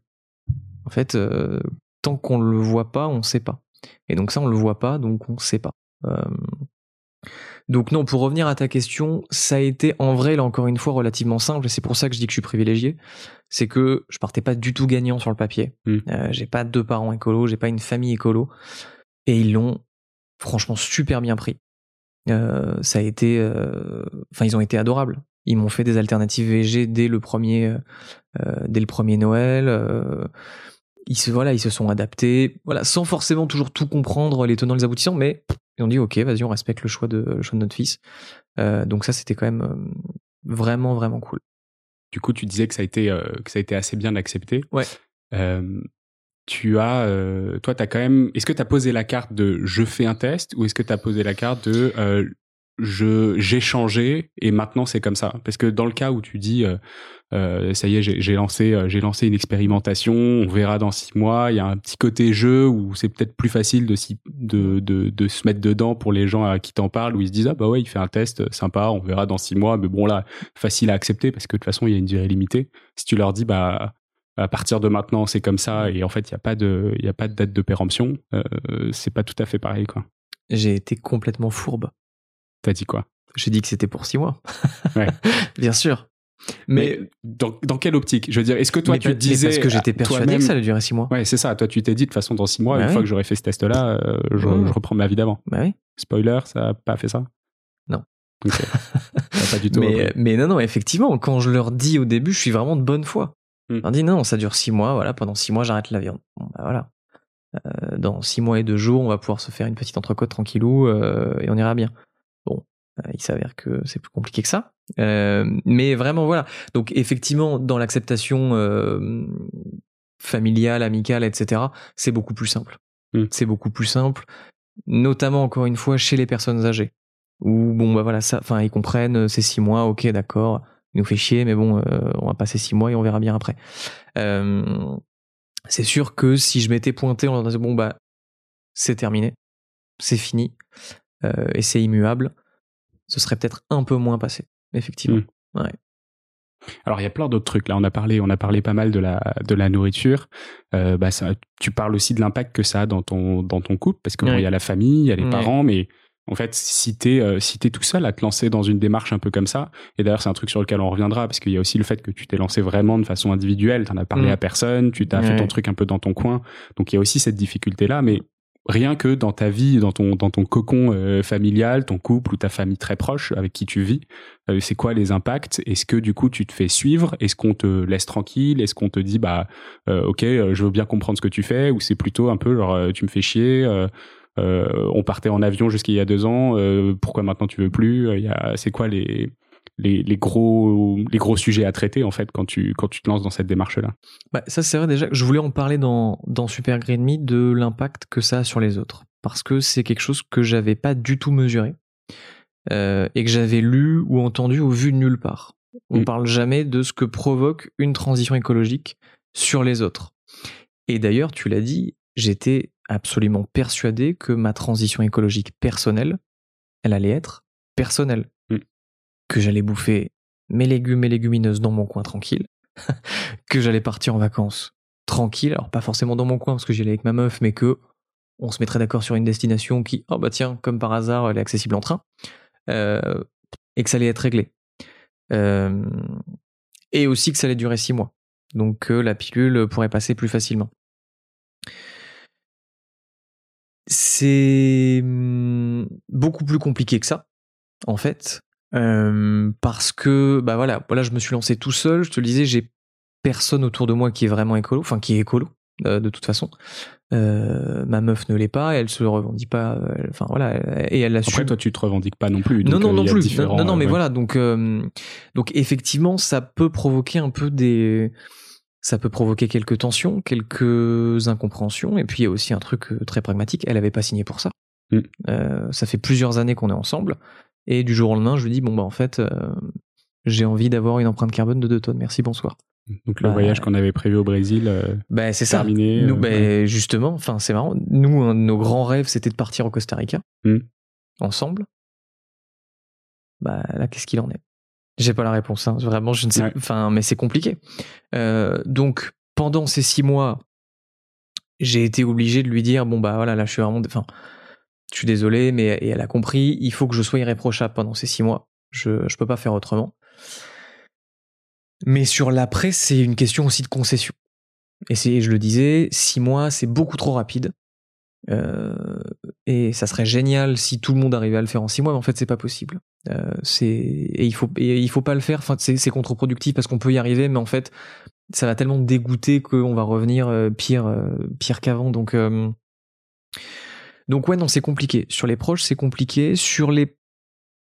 En fait, euh, tant qu'on le voit pas, on sait pas. Et donc ça, on le voit pas, donc on sait pas. Euh, donc non, pour revenir à ta question, ça a été en vrai, là encore une fois, relativement simple, et c'est pour ça que je dis que je suis privilégié. C'est que je partais pas du tout gagnant sur le papier. Hmm. Euh, j'ai pas deux parents écolos, j'ai pas une famille écolo, et ils l'ont franchement super bien pris. Euh, ça a été, enfin ils ont été adorables. Ils m'ont fait des alternatives VG dès le premier, dès le premier Noël ils se voilà, ils se sont adaptés, voilà, sans forcément toujours tout comprendre les tenants les aboutissants, mais ils ont dit ok, vas-y, on respecte le choix de, le choix de notre fils. Euh, donc ça, c'était quand même euh, vraiment vraiment cool. Du coup, tu disais que ça a été euh, que ça a été assez bien accepté. Ouais. tu as, toi, tu as quand même. Est-ce que tu as posé la carte de je fais un test ou est-ce que tu as posé la carte de je j'ai changé et maintenant c'est comme ça. Parce que dans le cas où tu dis euh, euh ça y est j'ai lancé euh, j'ai lancé une expérimentation on verra dans six mois il y a un petit côté jeu où c'est peut-être plus facile de, de, de de se mettre dedans pour les gens à qui t'en parlent où ils se disent ah bah ouais il fait un test sympa on verra dans six mois. Mais bon là facile à accepter parce que de toute façon il y a une durée limitée. Si tu leur dis bah à partir de maintenant c'est comme ça et en fait il y a pas de il y a pas de date de péremption euh, c'est pas tout à fait pareil quoi. J'ai été complètement fourbe T'as dit quoi? J'ai dit que c'était pour six mois. Ouais. *laughs* Bien sûr. Mais, dans, quelle optique? Je veux dire, est-ce que toi tu disais parce que j'étais persuadé que ça allait durer six mois. Ouais, c'est ça. Toi, tu t'es dit de toute façon dans six mois, bah une fois que j'aurai fait ce test-là, euh, je, reprends ma vie d'avant. Bah oui. Spoiler, ça n'a pas fait ça? Non. *laughs* pas du tout. Mais, mais, non, non, effectivement, quand je leur dis au début, je suis vraiment de bonne foi. Je leur dis non, ça dure six mois. Voilà, pendant six mois, j'arrête la viande. Bon, bah voilà. Euh, dans six mois et deux jours, on va pouvoir se faire une petite entrecôte tranquillou euh, et on ira bien. Euh, il s'avère que c'est plus compliqué que ça. Euh, mais vraiment, voilà. Donc, effectivement, dans l'acceptation euh, familiale, amicale, etc., c'est beaucoup plus simple. Mm. C'est beaucoup plus simple, notamment, encore une fois, chez les personnes âgées. Où, bon, bah voilà, ça, enfin, ils comprennent, c'est six mois, ok, d'accord, il nous fait chier, mais bon, on va passer six mois et on verra bien après. c'est sûr que si je m'étais pointé en disant, bon, bah, c'est terminé, c'est fini, et c'est immuable, ce serait peut-être un peu moins passé, effectivement. Hmm. Ouais. Alors il y a plein d'autres trucs. Là, on a parlé, on a parlé pas mal de la de la nourriture. Euh, bah, ça, tu parles aussi de l'impact que ça a dans ton dans ton couple, parce que il y a la famille, il y a les parents, mais en fait, si t'es euh, si t'es tout seul à te lancer dans une démarche un peu comme ça, et d'ailleurs c'est un truc sur lequel on reviendra, parce qu'il y a aussi le fait que tu t'es lancé vraiment de façon individuelle, t'en as parlé hmm. à personne, tu t'as fait ton truc un peu dans ton coin, donc il y a aussi cette difficulté là, mais rien que dans ta vie, dans ton cocon euh, familial, ton couple ou ta famille très proche avec qui tu vis, euh, c'est quoi les impacts? Est-ce que du coup tu te fais suivre? Est-ce qu'on te laisse tranquille? Est-ce qu'on te dit bah euh, ok, je veux bien comprendre ce que tu fais? Ou c'est plutôt un peu genre tu me fais chier on partait en avion jusqu'il y a deux ans. pourquoi maintenant tu veux plus? C'est quoi les les, les, gros, les gros sujets à traiter en fait quand tu, quand tu te lances dans cette démarche-là bah, Ça c'est vrai déjà, je voulais en parler dans, dans Super Green Me de l'impact que ça a sur les autres. Parce que c'est quelque chose que j'avais pas du tout mesuré. euh, et que j'avais lu ou entendu ou vu nulle part. On Mm. parle jamais de ce que provoque une transition écologique sur les autres. Et d'ailleurs, tu l'as dit, j'étais absolument persuadé que ma transition écologique personnelle, elle allait être personnelle. Que j'allais bouffer mes légumes et légumineuses dans mon coin tranquille, *laughs* que j'allais partir en vacances tranquille, alors pas forcément dans mon coin parce que j'y allais avec ma meuf, mais que on se mettrait d'accord sur une destination qui, oh bah tiens, comme par hasard, elle est accessible en train, euh, et que ça allait être réglé. Euh, et aussi que ça allait durer six mois. Donc que la pilule pourrait passer plus facilement. C'est hum, beaucoup plus compliqué que ça, en fait. Euh, parce que, bah voilà, voilà, je me suis lancé tout seul. Je te le disais, j'ai personne autour de moi qui est vraiment écolo, enfin qui est écolo, euh, de toute façon. Euh, ma meuf ne l'est pas, elle se revendique pas, enfin voilà, et elle assume. Après, toi, tu te revendiques pas non plus. Non, donc, non, non a plus. Non, non, mais ouais. voilà. Donc, donc effectivement, ça peut provoquer un peu des, ça peut provoquer quelques tensions, quelques incompréhensions. Et puis il y a aussi un truc très pragmatique. Elle avait pas signé pour ça. Mm. Euh, ça fait plusieurs années qu'on est ensemble. Et du jour au lendemain, je lui dis bon bah en fait, euh, j'ai envie d'avoir une empreinte carbone de 2 tonnes. Merci, bonsoir. Donc, le Bah, voyage qu'on avait prévu au Brésil, euh, Ben c'est ça. terminé. Nous, euh, ben, ouais. justement, enfin, c'est marrant. Nous, un de nos grands rêves, c'était de partir au Costa Rica. Mm. Ensemble. Bah, là, qu'est-ce qu'il en est? J'ai pas la réponse, hein. Vraiment, je ne sais Ouais. Enfin, mais c'est compliqué. Euh, donc, pendant ces six mois, j'ai été obligé de lui dire bon, bah voilà, là, je suis vraiment. Enfin, je suis désolé, mais elle a compris, il faut que je sois irréprochable pendant ces six mois. Je, je peux pas faire autrement. Mais sur l'après, c'est une question aussi de concession. Et c'est, je le disais, six mois, c'est beaucoup trop rapide. Euh, et ça serait génial si tout le monde arrivait à le faire en six mois, mais en fait, c'est pas possible. Euh, c'est et il faut et il faut pas le faire. Enfin, c'est, c'est contre-productif parce qu'on peut y arriver, mais en fait, ça va tellement dégoûter qu'on va revenir euh, pire, pire qu'avant. Donc, donc ouais, non, c'est compliqué. Sur les proches, c'est compliqué. Sur les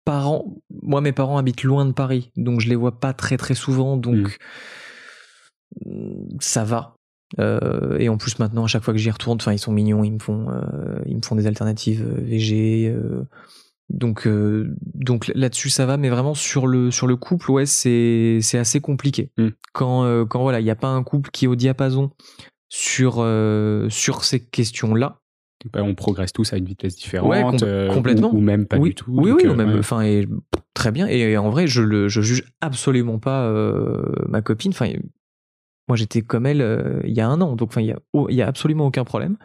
parents, moi, mes parents habitent loin de Paris, donc je les vois pas très très souvent. Donc ça va. Euh, et en plus maintenant, à chaque fois que j'y retourne, enfin ils sont mignons, ils me font, euh, ils me font des alternatives euh, VG. euh, donc donc là-dessus ça va, mais vraiment sur le sur le couple, ouais, c'est c'est assez compliqué. Mm. Quand quand voilà, il n'y a pas un couple qui est au diapason sur sur ces questions-là. Bah, on progresse tous à une vitesse différente. Ouais, com- euh, complètement. Ou, ou même pas oui, du tout. Oui, oui, euh, même, ouais. enfin, et, très bien. Et, en vrai, je le, je juge absolument pas euh, ma copine. Enfin, moi, j'étais comme elle euh, il y a un an, donc enfin, il y a, oh, il y a absolument aucun problème.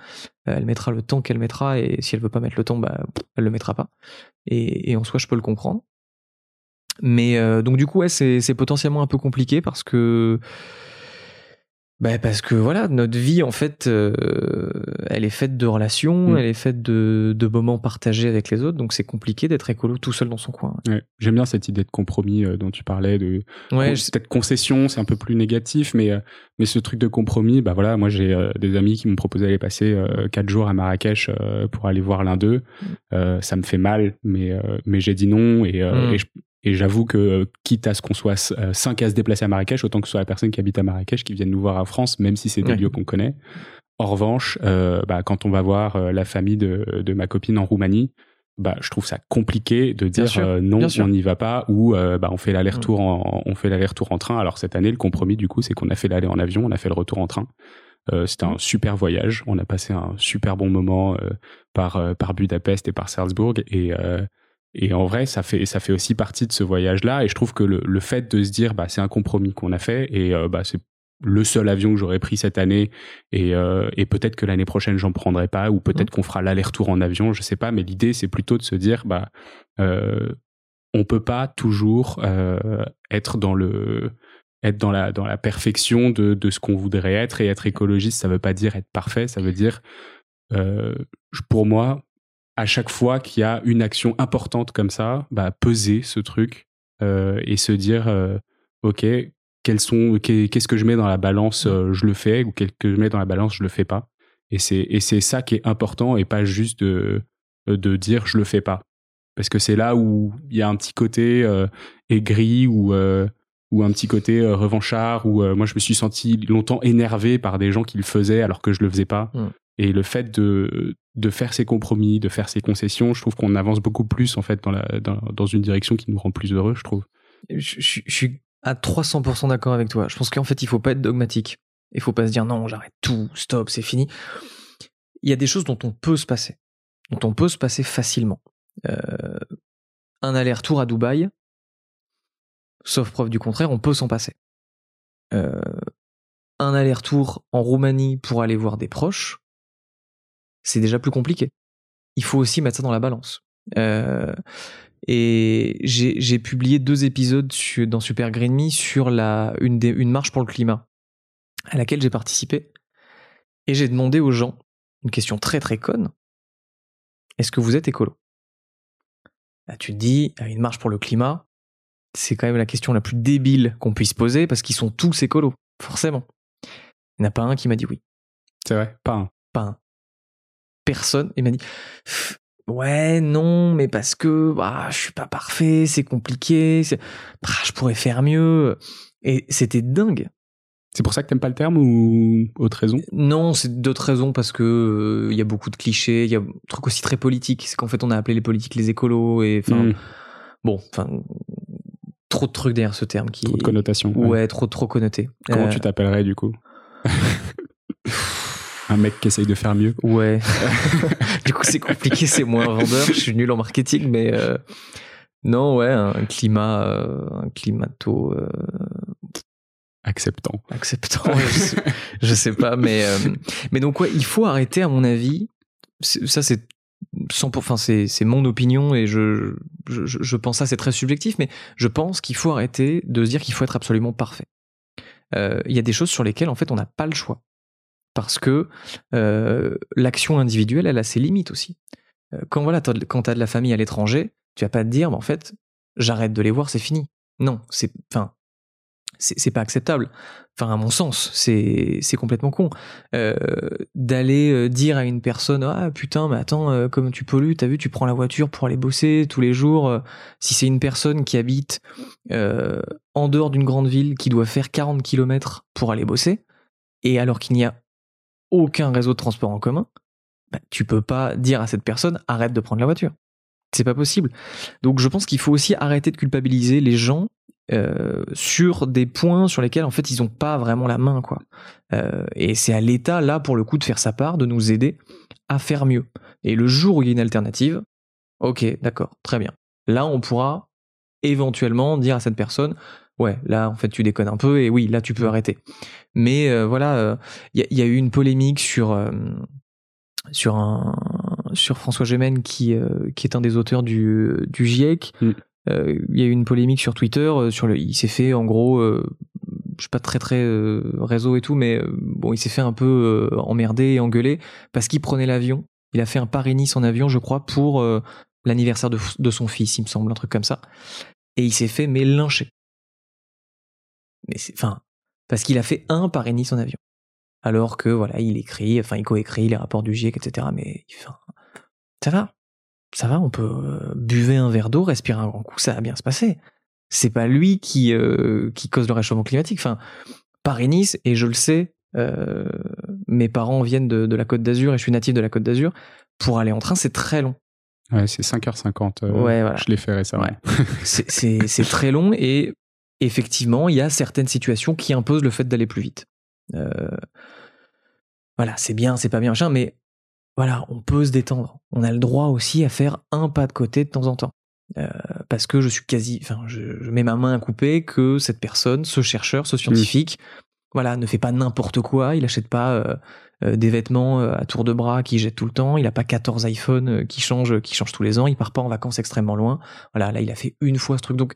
Elle mettra le temps qu'elle mettra, et si elle veut pas mettre le temps, bah, elle le mettra pas. Et, et en soi, je peux le comprendre. Mais donc du coup, ouais, c'est c'est potentiellement un peu compliqué parce que bah parce que voilà, notre vie en fait, euh, elle est faite de relations, Mm. elle est faite de, de moments partagés avec les autres, donc c'est compliqué d'être écolo tout seul dans son coin. Ouais. J'aime bien cette idée de compromis euh, dont tu parlais, de Ouais, je- peut-être concession, c'est un peu plus négatif, mais euh, mais ce truc de compromis, bah voilà, moi j'ai euh, des amis qui m'ont proposé d'aller passer quatre jours à Marrakech pour aller voir l'un d'eux. Euh, ça me fait mal, mais euh, mais j'ai dit non et euh, Mm. et je- et j'avoue que euh, quitte à ce qu'on soit euh, cinq à se déplacer à Marrakech, autant que ce soit la personne qui habite à Marrakech qui vienne nous voir en France, même si c'est des Ouais. lieux qu'on connaît. En revanche, euh, bah, quand on va voir euh, la famille de, de ma copine en Roumanie, bah, je trouve ça compliqué de dire sûr, euh, non, on n'y va pas, ou euh, bah, on fait l'aller-retour en, on fait l'aller-retour en train. Alors cette année, le compromis du coup, c'est qu'on a fait l'aller en avion, on a fait le retour en train. Euh, C'était un super voyage. On a passé un super bon moment euh, par euh, par Budapest et par Salzbourg et euh, et en vrai, ça fait ça fait aussi partie de ce voyage-là. Et je trouve que le, le fait de se dire, bah, c'est un compromis qu'on a fait et euh, bah, c'est le seul avion que j'aurais pris cette année et, euh, et peut-être que l'année prochaine j'en prendrai pas ou peut-être qu'on fera l'aller-retour en avion, je sais pas. Mais l'idée c'est plutôt de se dire, bah, euh, on peut pas toujours euh, être dans le être dans la dans la perfection de de ce qu'on voudrait être et être écologiste, ça veut pas dire être parfait, ça veut dire euh, pour moi à chaque fois qu'il y a une action importante comme ça, bah, peser ce truc euh, et se dire, euh, ok, quels sont, qu'est- qu'est-ce que je mets dans la balance, euh, je le fais, ou qu'est-ce que je mets dans la balance, je le fais pas. Et c'est et c'est ça qui est important et pas juste de de dire je le fais pas, parce que c'est là où il y a un petit côté aigri ou ou un petit côté revanchard où euh, moi je me suis senti longtemps énervé par des gens qui le faisaient alors que je le faisais pas. Et le fait de de faire ses compromis, de faire ses concessions. Je trouve qu'on avance beaucoup plus en fait dans, dans, une direction qui nous rend plus heureux, je trouve. Je, je, suis à 300% d'accord avec toi. Je pense qu'en fait, il faut pas être dogmatique. Il faut pas se dire non, j'arrête tout, stop, c'est fini. Il y a des choses dont on peut se passer, dont on peut se passer facilement. Euh, un aller-retour à Dubaï, sauf preuve du contraire, on peut s'en passer. Euh, un aller-retour en Roumanie pour aller voir des proches, c'est déjà plus compliqué. Il faut aussi mettre ça dans la balance. Euh, et j'ai publié deux épisodes dans Super Green Me sur la, une, une marche pour le climat à laquelle j'ai participé. Et j'ai demandé aux gens une question très très conne. Est-ce que vous êtes écolo? Là, Tu te dis, une marche pour le climat, c'est quand même la question la plus débile qu'on puisse poser parce qu'ils sont tous écolos, forcément. Il n'y en a pas un qui m'a dit oui. C'est vrai, pas un? Pas un. Personne. Il m'a dit Ouais, non, mais parce que bah, je suis pas parfait, c'est compliqué, bah, je pourrais faire mieux. Et c'était dingue. C'est pour ça que t'aimes pas le terme ou autre raison? Non, c'est d'autres raisons parce que il euh, y a beaucoup de clichés, il y a un truc aussi très politique, c'est qu'en fait on a appelé les politiques les écolos et enfin hmm. bon, enfin trop de trucs derrière ce terme qui trop de connotations. Ouais, trop trop connoté. Comment tu euh, t'appellerais du coup? *laughs* Un mec qui essaye de faire mieux. Ouais. *laughs* du coup c'est compliqué, c'est moins vendeur. Je suis nul en marketing, mais euh, non, ouais, un climat, un climato acceptant. Acceptant, je, sais, pas, mais euh, mais donc ouais, il faut arrêter à mon avis. Ça c'est enfin c'est c'est mon opinion et je, je je pense ça c'est très subjectif, mais je pense qu'il faut arrêter de se dire qu'il faut être absolument parfait. Euh, il y a des choses sur lesquelles en fait on n'a pas le choix parce que euh, l'action individuelle elle a ses limites aussi. Quand voilà quand t'as de la famille à l'étranger, tu vas pas te dire bah, en fait j'arrête de les voir c'est fini. Non, c'est enfin c'est pas acceptable. Enfin, à mon sens, c'est complètement con. Euh, D'aller euh, dire à une personne Ah putain, mais attends, euh, comme tu pollues, t'as vu, tu prends la voiture pour aller bosser tous les jours. Euh, si c'est une personne qui habite en dehors d'une grande ville, qui doit faire 40 km pour aller bosser, et alors qu'il n'y a aucun réseau de transport en commun, bah, tu peux pas dire à cette personne Arrête de prendre la voiture. C'est pas possible. Donc je pense qu'il faut aussi arrêter de culpabiliser les gens euh, sur des points sur lesquels en fait ils ont pas vraiment la main quoi. Euh, et c'est à l'État là pour le coup de faire sa part, de nous aider à faire mieux. Et le jour où il y a une alternative, ok, d'accord, très bien. Là on pourra éventuellement dire à cette personne, ouais, là en fait tu déconnes un peu et oui, là tu peux arrêter. Mais euh, voilà, il y, a eu une polémique sur sur un sur François Gémen qui qui est un des auteurs du du GIEC. Mm. Euh, il y a eu une polémique sur Twitter euh, sur le il s'est fait en gros euh, je suis pas très très réseau et tout mais bon il s'est fait un peu emmerder et engueuler parce qu'il prenait l'avion il a fait un Paris-Nice en avion je crois pour l'anniversaire de, de, son fils il me semble un truc comme ça et il s'est fait mais lyncher mais c'est enfin parce qu'il a fait un Paris-Nice en avion alors que voilà il écrit enfin il coécrit les rapports du GIEC etc mais enfin ça va ça va, on peut euh, buver un verre d'eau, respirer un grand coup, ça va bien se passer. C'est pas lui qui euh, qui cause le réchauffement climatique. Enfin, Paris-Nice, et je le sais, euh, mes parents viennent de, la Côte d'Azur et je suis natif de la Côte d'Azur. Pour aller en train, c'est très long. Ouais, c'est 5h50. ouais, voilà. Je l'ai fait récemment. c'est très long et effectivement, il y a certaines situations qui imposent le fait d'aller plus vite. voilà, c'est bien, c'est pas bien, mais voilà, on peut se détendre. On a le droit aussi à faire un pas de côté de temps en temps. Euh, parce que je suis quasi, enfin, je, mets ma main à couper que cette personne, ce chercheur, ce scientifique, voilà, ne fait pas n'importe quoi. Il achète pas euh, euh, des vêtements à tour de bras qui jette tout le temps. Il a pas 14 iPhones qui changent, qui changent tous les ans. Il part pas en vacances extrêmement loin. Voilà, là, il a fait une fois ce truc. Donc,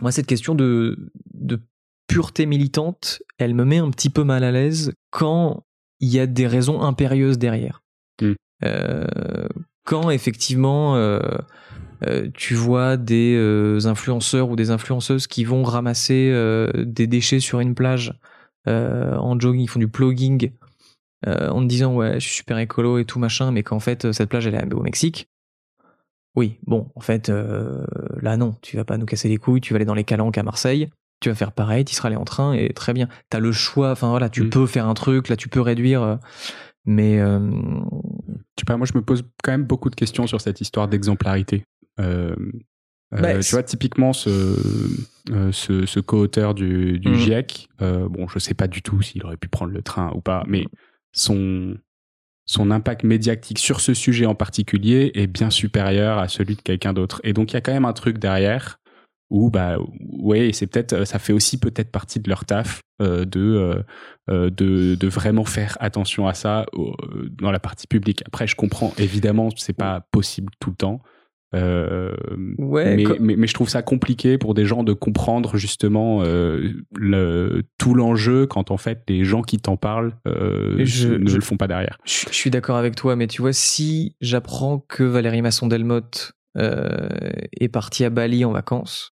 moi, cette question de, de pureté militante, elle me met un petit peu mal à l'aise quand il y a des raisons impérieuses derrière. Hmm. Euh, quand effectivement euh, euh, tu vois des influenceurs ou des influenceuses qui vont ramasser des déchets sur une plage en jogging, ils font du plugging en te disant ouais je suis super écolo et tout machin, mais qu'en fait cette plage elle est au Mexique. Oui, bon, en fait, là non, tu vas pas nous casser les couilles, tu vas aller dans les calanques à Marseille, tu vas faire pareil, tu seras allé en train et très bien. Tu as le choix, enfin voilà, tu mm. peux faire un truc, là tu peux réduire. Euh, Mais euh, je sais moi je me pose quand même beaucoup de questions sur cette histoire d'exemplarité. Euh, euh, Bah, tu vois, typiquement, ce, euh, ce, ce co-auteur du, du Mhm. GIEC, euh, bon, je sais pas du tout s'il aurait pu prendre le train ou pas, mais son, son impact médiatique sur ce sujet en particulier est bien supérieur à celui de quelqu'un d'autre. Et donc, il y a quand même un truc derrière où, bah, ouais, c'est peut-être, ça fait aussi peut-être partie de leur taf euh, de, euh, euh, de, de vraiment faire attention à ça dans la partie publique. Après, je comprends, évidemment, c'est pas possible tout le temps. Euh, Ouais, mais, co- mais, mais je trouve ça compliqué pour des gens de comprendre justement euh, le, tout l'enjeu quand en fait les gens qui t'en parlent euh, je- ne je- le font pas derrière. je, je suis d'accord avec toi, mais tu vois, si j'apprends que Valérie Masson-Delmotte est partie à Bali en vacances,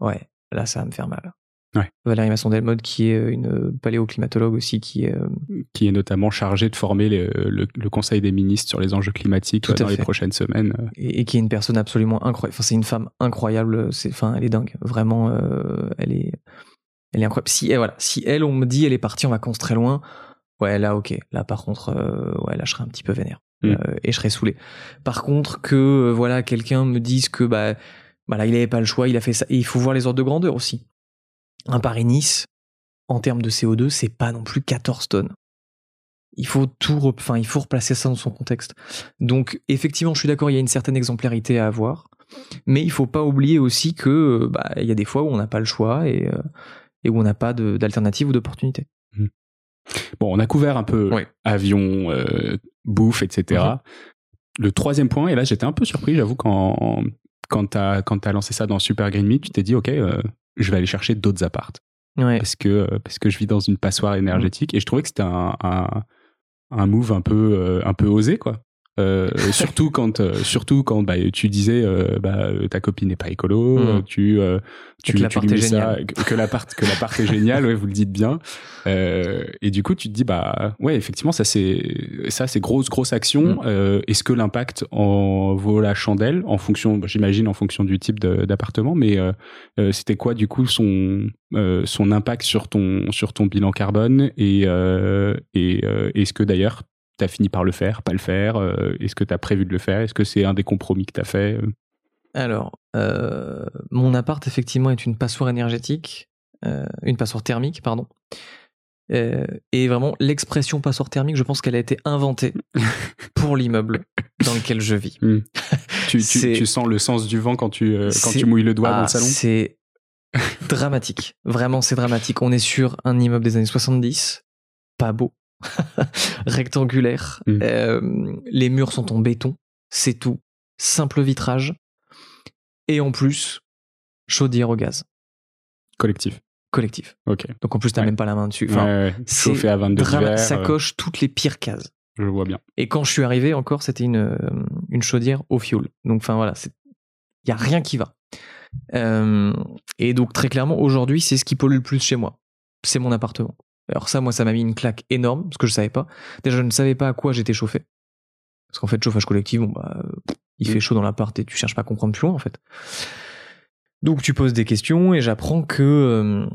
ouais, là, ça va me faire mal. Ouais. Valérie Masson-Delmotte, qui est une paléoclimatologue aussi, qui est... euh, Qui est notamment chargé de former les- le, le Conseil des ministres sur les enjeux climatiques euh, dans les prochaines semaines. et, et qui est une personne absolument incroyable. Enfin, c'est une femme incroyable. C'est, enfin, elle est dingue. Vraiment, euh, elle est, elle est incroyable. Si, et voilà, si elle, on me dit, elle est partie en vacances très loin, ouais, là, ok. Là, par contre, euh, ouais, là, je serais un petit peu vénère Mm. Euh, et je serais saoulé. Par contre, que euh, voilà, quelqu'un me dise que bah, bah là, il avait pas le choix, il a fait ça. Et il faut voir les ordres de grandeur aussi. Un Paris-Nice, en termes de CO2, c'est pas non plus 14 tonnes. Il faut tout, enfin, il faut replacer ça dans son contexte. Donc, effectivement, je suis d'accord, il y a une certaine exemplarité à avoir, mais il faut pas oublier aussi que bah, il y a des fois où on n'a pas le choix et, euh, et où on n'a pas d'alternative ou d'opportunité. Bon, on a couvert un peu avion, euh, bouffe, etc. Mhm. Le troisième point, et là j'étais un peu surpris, j'avoue, quand, quand tu as, lancé ça dans Super Green Me, tu t'es dit, OK, euh, je vais aller chercher d'autres appartes. Ouais. parce que euh, parce que je vis dans une passoire énergétique et je trouvais que c'était un, un un move un peu euh, un peu osé quoi Euh, surtout *laughs* quand euh, surtout quand bah, tu disais euh, bah, euh, ta copine n'est pas écolo euh, tu euh, tu, que tu l'appart lui est ça, que, que l'appart que l'appart est *laughs* génial ouais vous le dites bien. Euh, et du coup tu te dis bah ouais effectivement ça c'est ça c'est grosse grosse action. Euh, est-ce que l'impact en vaut la chandelle en fonction bah, j'imagine en fonction du type d'appartement mais euh, euh, c'était quoi du coup son euh, son impact sur ton sur ton bilan carbone et euh, et euh, est-ce que d'ailleurs tu as fini par le faire pas le faire euh, est-ce que tu as prévu de le faire est-ce que c'est un des compromis que tu as fait euh? Alors, euh, mon appart, effectivement, est une passoire énergétique, euh, une passoire thermique, pardon. Euh, et vraiment, l'expression passoire thermique, je pense qu'elle a été inventée *laughs* pour l'immeuble dans lequel je vis. tu, tu, sens le sens du vent quand tu quand C'est- tu mouilles le doigt dans Ah, le salon? C'est dramatique. Vraiment, c'est dramatique. On est sur un immeuble des années 70, pas beau, *laughs* rectangulaire. Mm. Euh, les murs sont en béton, c'est tout. Simple vitrage. Et en plus, chaudière au gaz, collectif collectif. ok Donc en plus, t'as Ouais. même pas la main dessus. Enfin, ouais, ouais. c'est chauffé à 22 drama- d'hiver, ça euh, coche toutes les pires cases. je le vois bien Et quand je suis arrivé, encore, c'était une, euh, une chaudière au fioul. Donc, enfin, voilà, il n'y a rien qui va. Euh, et donc, très clairement, aujourd'hui, c'est ce qui pollue le plus chez moi. C'est mon appartement. Alors, ça, moi, ça m'a mis une claque énorme, parce que je savais pas. Déjà, je ne savais pas à quoi j'étais chauffé. Parce qu'en fait, chauffage collectif, bon, bah, il Mm. fait chaud dans l'appart et tu cherches pas à comprendre plus loin, en fait. Donc, tu poses des questions et j'apprends que. euh,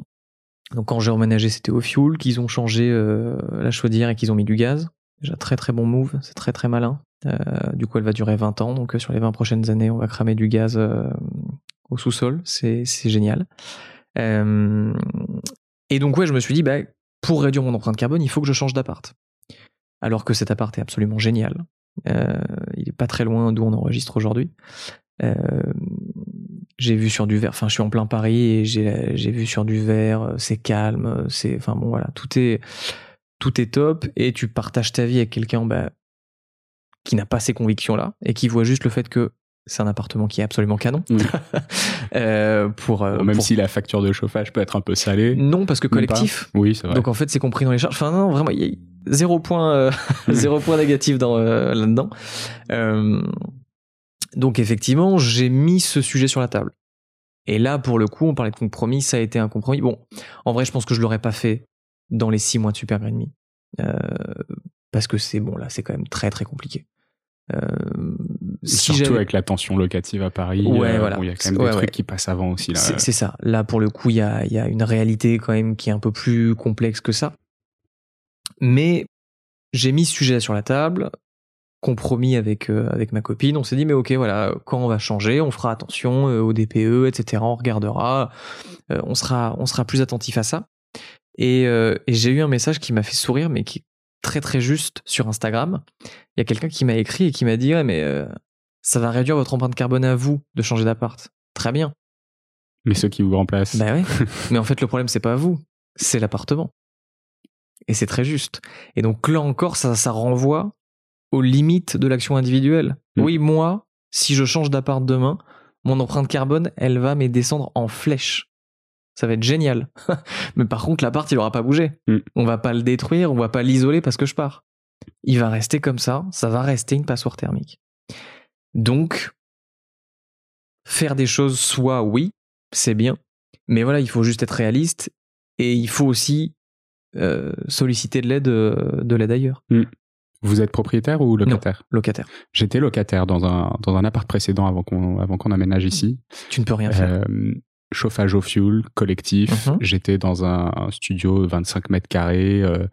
donc, quand j'ai emménagé, c'était au fioul, qu'ils ont changé euh, la chaudière et qu'ils ont mis du gaz. Déjà très très bon move, c'est très très malin. Euh, du coup, elle va durer 20 ans, donc sur les 20 prochaines années, on va cramer du gaz au sous-sol, c'est génial. Et donc ouais, je me suis dit, bah, pour réduire mon empreinte carbone, il faut que je change d'appart. Alors que cet appart est absolument génial. Euh, il est pas très loin d'où on enregistre aujourd'hui. Euh, j'ai vu sur du verre, enfin je suis en plein Paris et j'ai vu sur du verre, euh, c'est calme, c'est, enfin bon voilà, tout est tout est top et tu partages ta vie avec quelqu'un bah, qui n'a pas ces convictions là et qui voit juste le fait que c'est un appartement qui est absolument canon. *laughs* Euh, pour, euh, Bon, même pour- si la facture de chauffage peut être un peu salée. Non parce que collectif. Oui c'est vrai. Donc en fait c'est compris dans les charges. Enfin non vraiment il y a zéro point euh, *laughs* *laughs* zéro point négatif dans euh, là-dedans. Donc effectivement j'ai mis ce sujet sur la table. Et là pour le coup on parlait de compromis ça a été un compromis. Bon en vrai je pense que je l'aurais pas fait dans les six mois de Super Green Me parce que c'est bon là c'est quand même très très compliqué. Euh, si surtout avec la tension locative à Paris Ouais, euh, voilà. bon, il y a quand même Ouais, des trucs ouais. qui passent avant aussi là C'est ça. Là, pour le coup, il y a, il y a une réalité quand même qui est un peu plus complexe que ça. Mais j'ai mis ce sujet sur la table, compromis avec euh, avec ma copine. On s'est dit mais ok voilà quand on va changer, on fera attention euh, au DPE, etc. On regardera, euh, on sera on sera plus attentif à ça. Et, et j'ai eu un message qui m'a fait sourire mais qui est très très juste sur Instagram. Il y a quelqu'un qui m'a écrit et qui m'a dit ouais mais ça va réduire votre empreinte carbone à vous de changer d'appart. Très bien. Mais ceux qui vous remplacent. Bah ouais. *laughs* mais en fait le problème c'est pas vous, c'est l'appartement. Et c'est très juste. Et donc là encore, ça, ça renvoie aux limites de l'action individuelle. Mm. Oui, moi, si je change d'appart demain, mon empreinte carbone, elle va mais descendre en flèche. Ça va être génial. *laughs* mais par contre, l'appart, il aura pas bougé. Mm. On va pas le détruire, on va pas l'isoler parce que je pars. Il va rester comme ça, ça va rester une passoire thermique. Donc, faire des choses, soit oui, c'est bien, mais voilà, il faut juste être réaliste et il faut aussi euh, solliciter de l'aide euh, de l'aide ailleurs. Vous êtes propriétaire ou locataire? Locataire. J'étais locataire dans un, dans un appart précédent avant qu'on avant qu'on aménage ici. Tu ne peux rien faire. Euh, chauffage au fuel, collectif. Mhm. J'étais dans un, un studio 25 mètres carrés euh,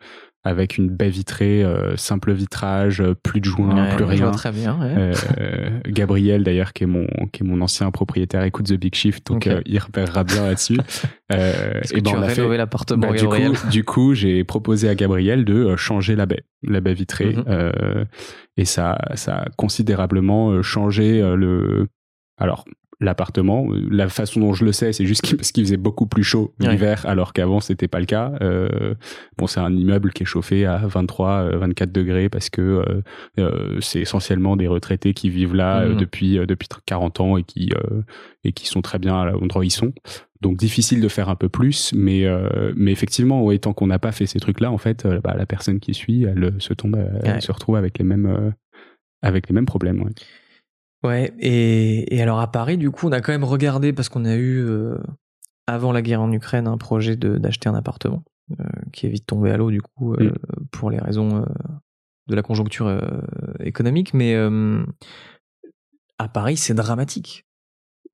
avec une baie vitrée, euh, simple vitrage, euh, plus de joints, Ouais, plus rien. très bien. ouais. Euh, Gabriel d'ailleurs qui est mon qui est mon ancien propriétaire écoute The Big Shift donc euh, il repérera bien là-dessus. *laughs* Euh, et que ben tu on as a fait l'appartement, bah, du coup, du coup, j'ai proposé à Gabriel de euh, changer la baie, la baie vitrée, euh, et ça, ça a considérablement euh, changé euh, le. Alors, l'appartement, euh, la façon dont je le sais, c'est juste parce qu'il faisait beaucoup plus chaud Ouais. l'hiver, alors qu'avant c'était pas le cas. Euh, bon, c'est un immeuble qui est chauffé à 23, euh, 24 degrés parce que euh, euh, c'est essentiellement des retraités qui vivent là euh, Mhm. depuis euh, depuis 40 ans et qui euh, et qui sont très bien à l'endroit où ils sont. Donc difficile de faire un peu plus, mais euh, mais effectivement, ouais, tant qu'on n'a pas fait ces trucs-là, en fait, euh, bah, la personne qui suit, elle euh, se tombe, elle Ouais. se retrouve avec les mêmes euh, avec les mêmes problèmes. Ouais. Ouais, et, et alors à Paris, du coup, on a quand même regardé, parce qu'on a eu, euh, avant la guerre en Ukraine, un projet d'acheter un appartement, euh, qui est vite tombé à l'eau, du coup, euh, pour les raisons de la conjoncture économique. Mais à Paris, c'est dramatique.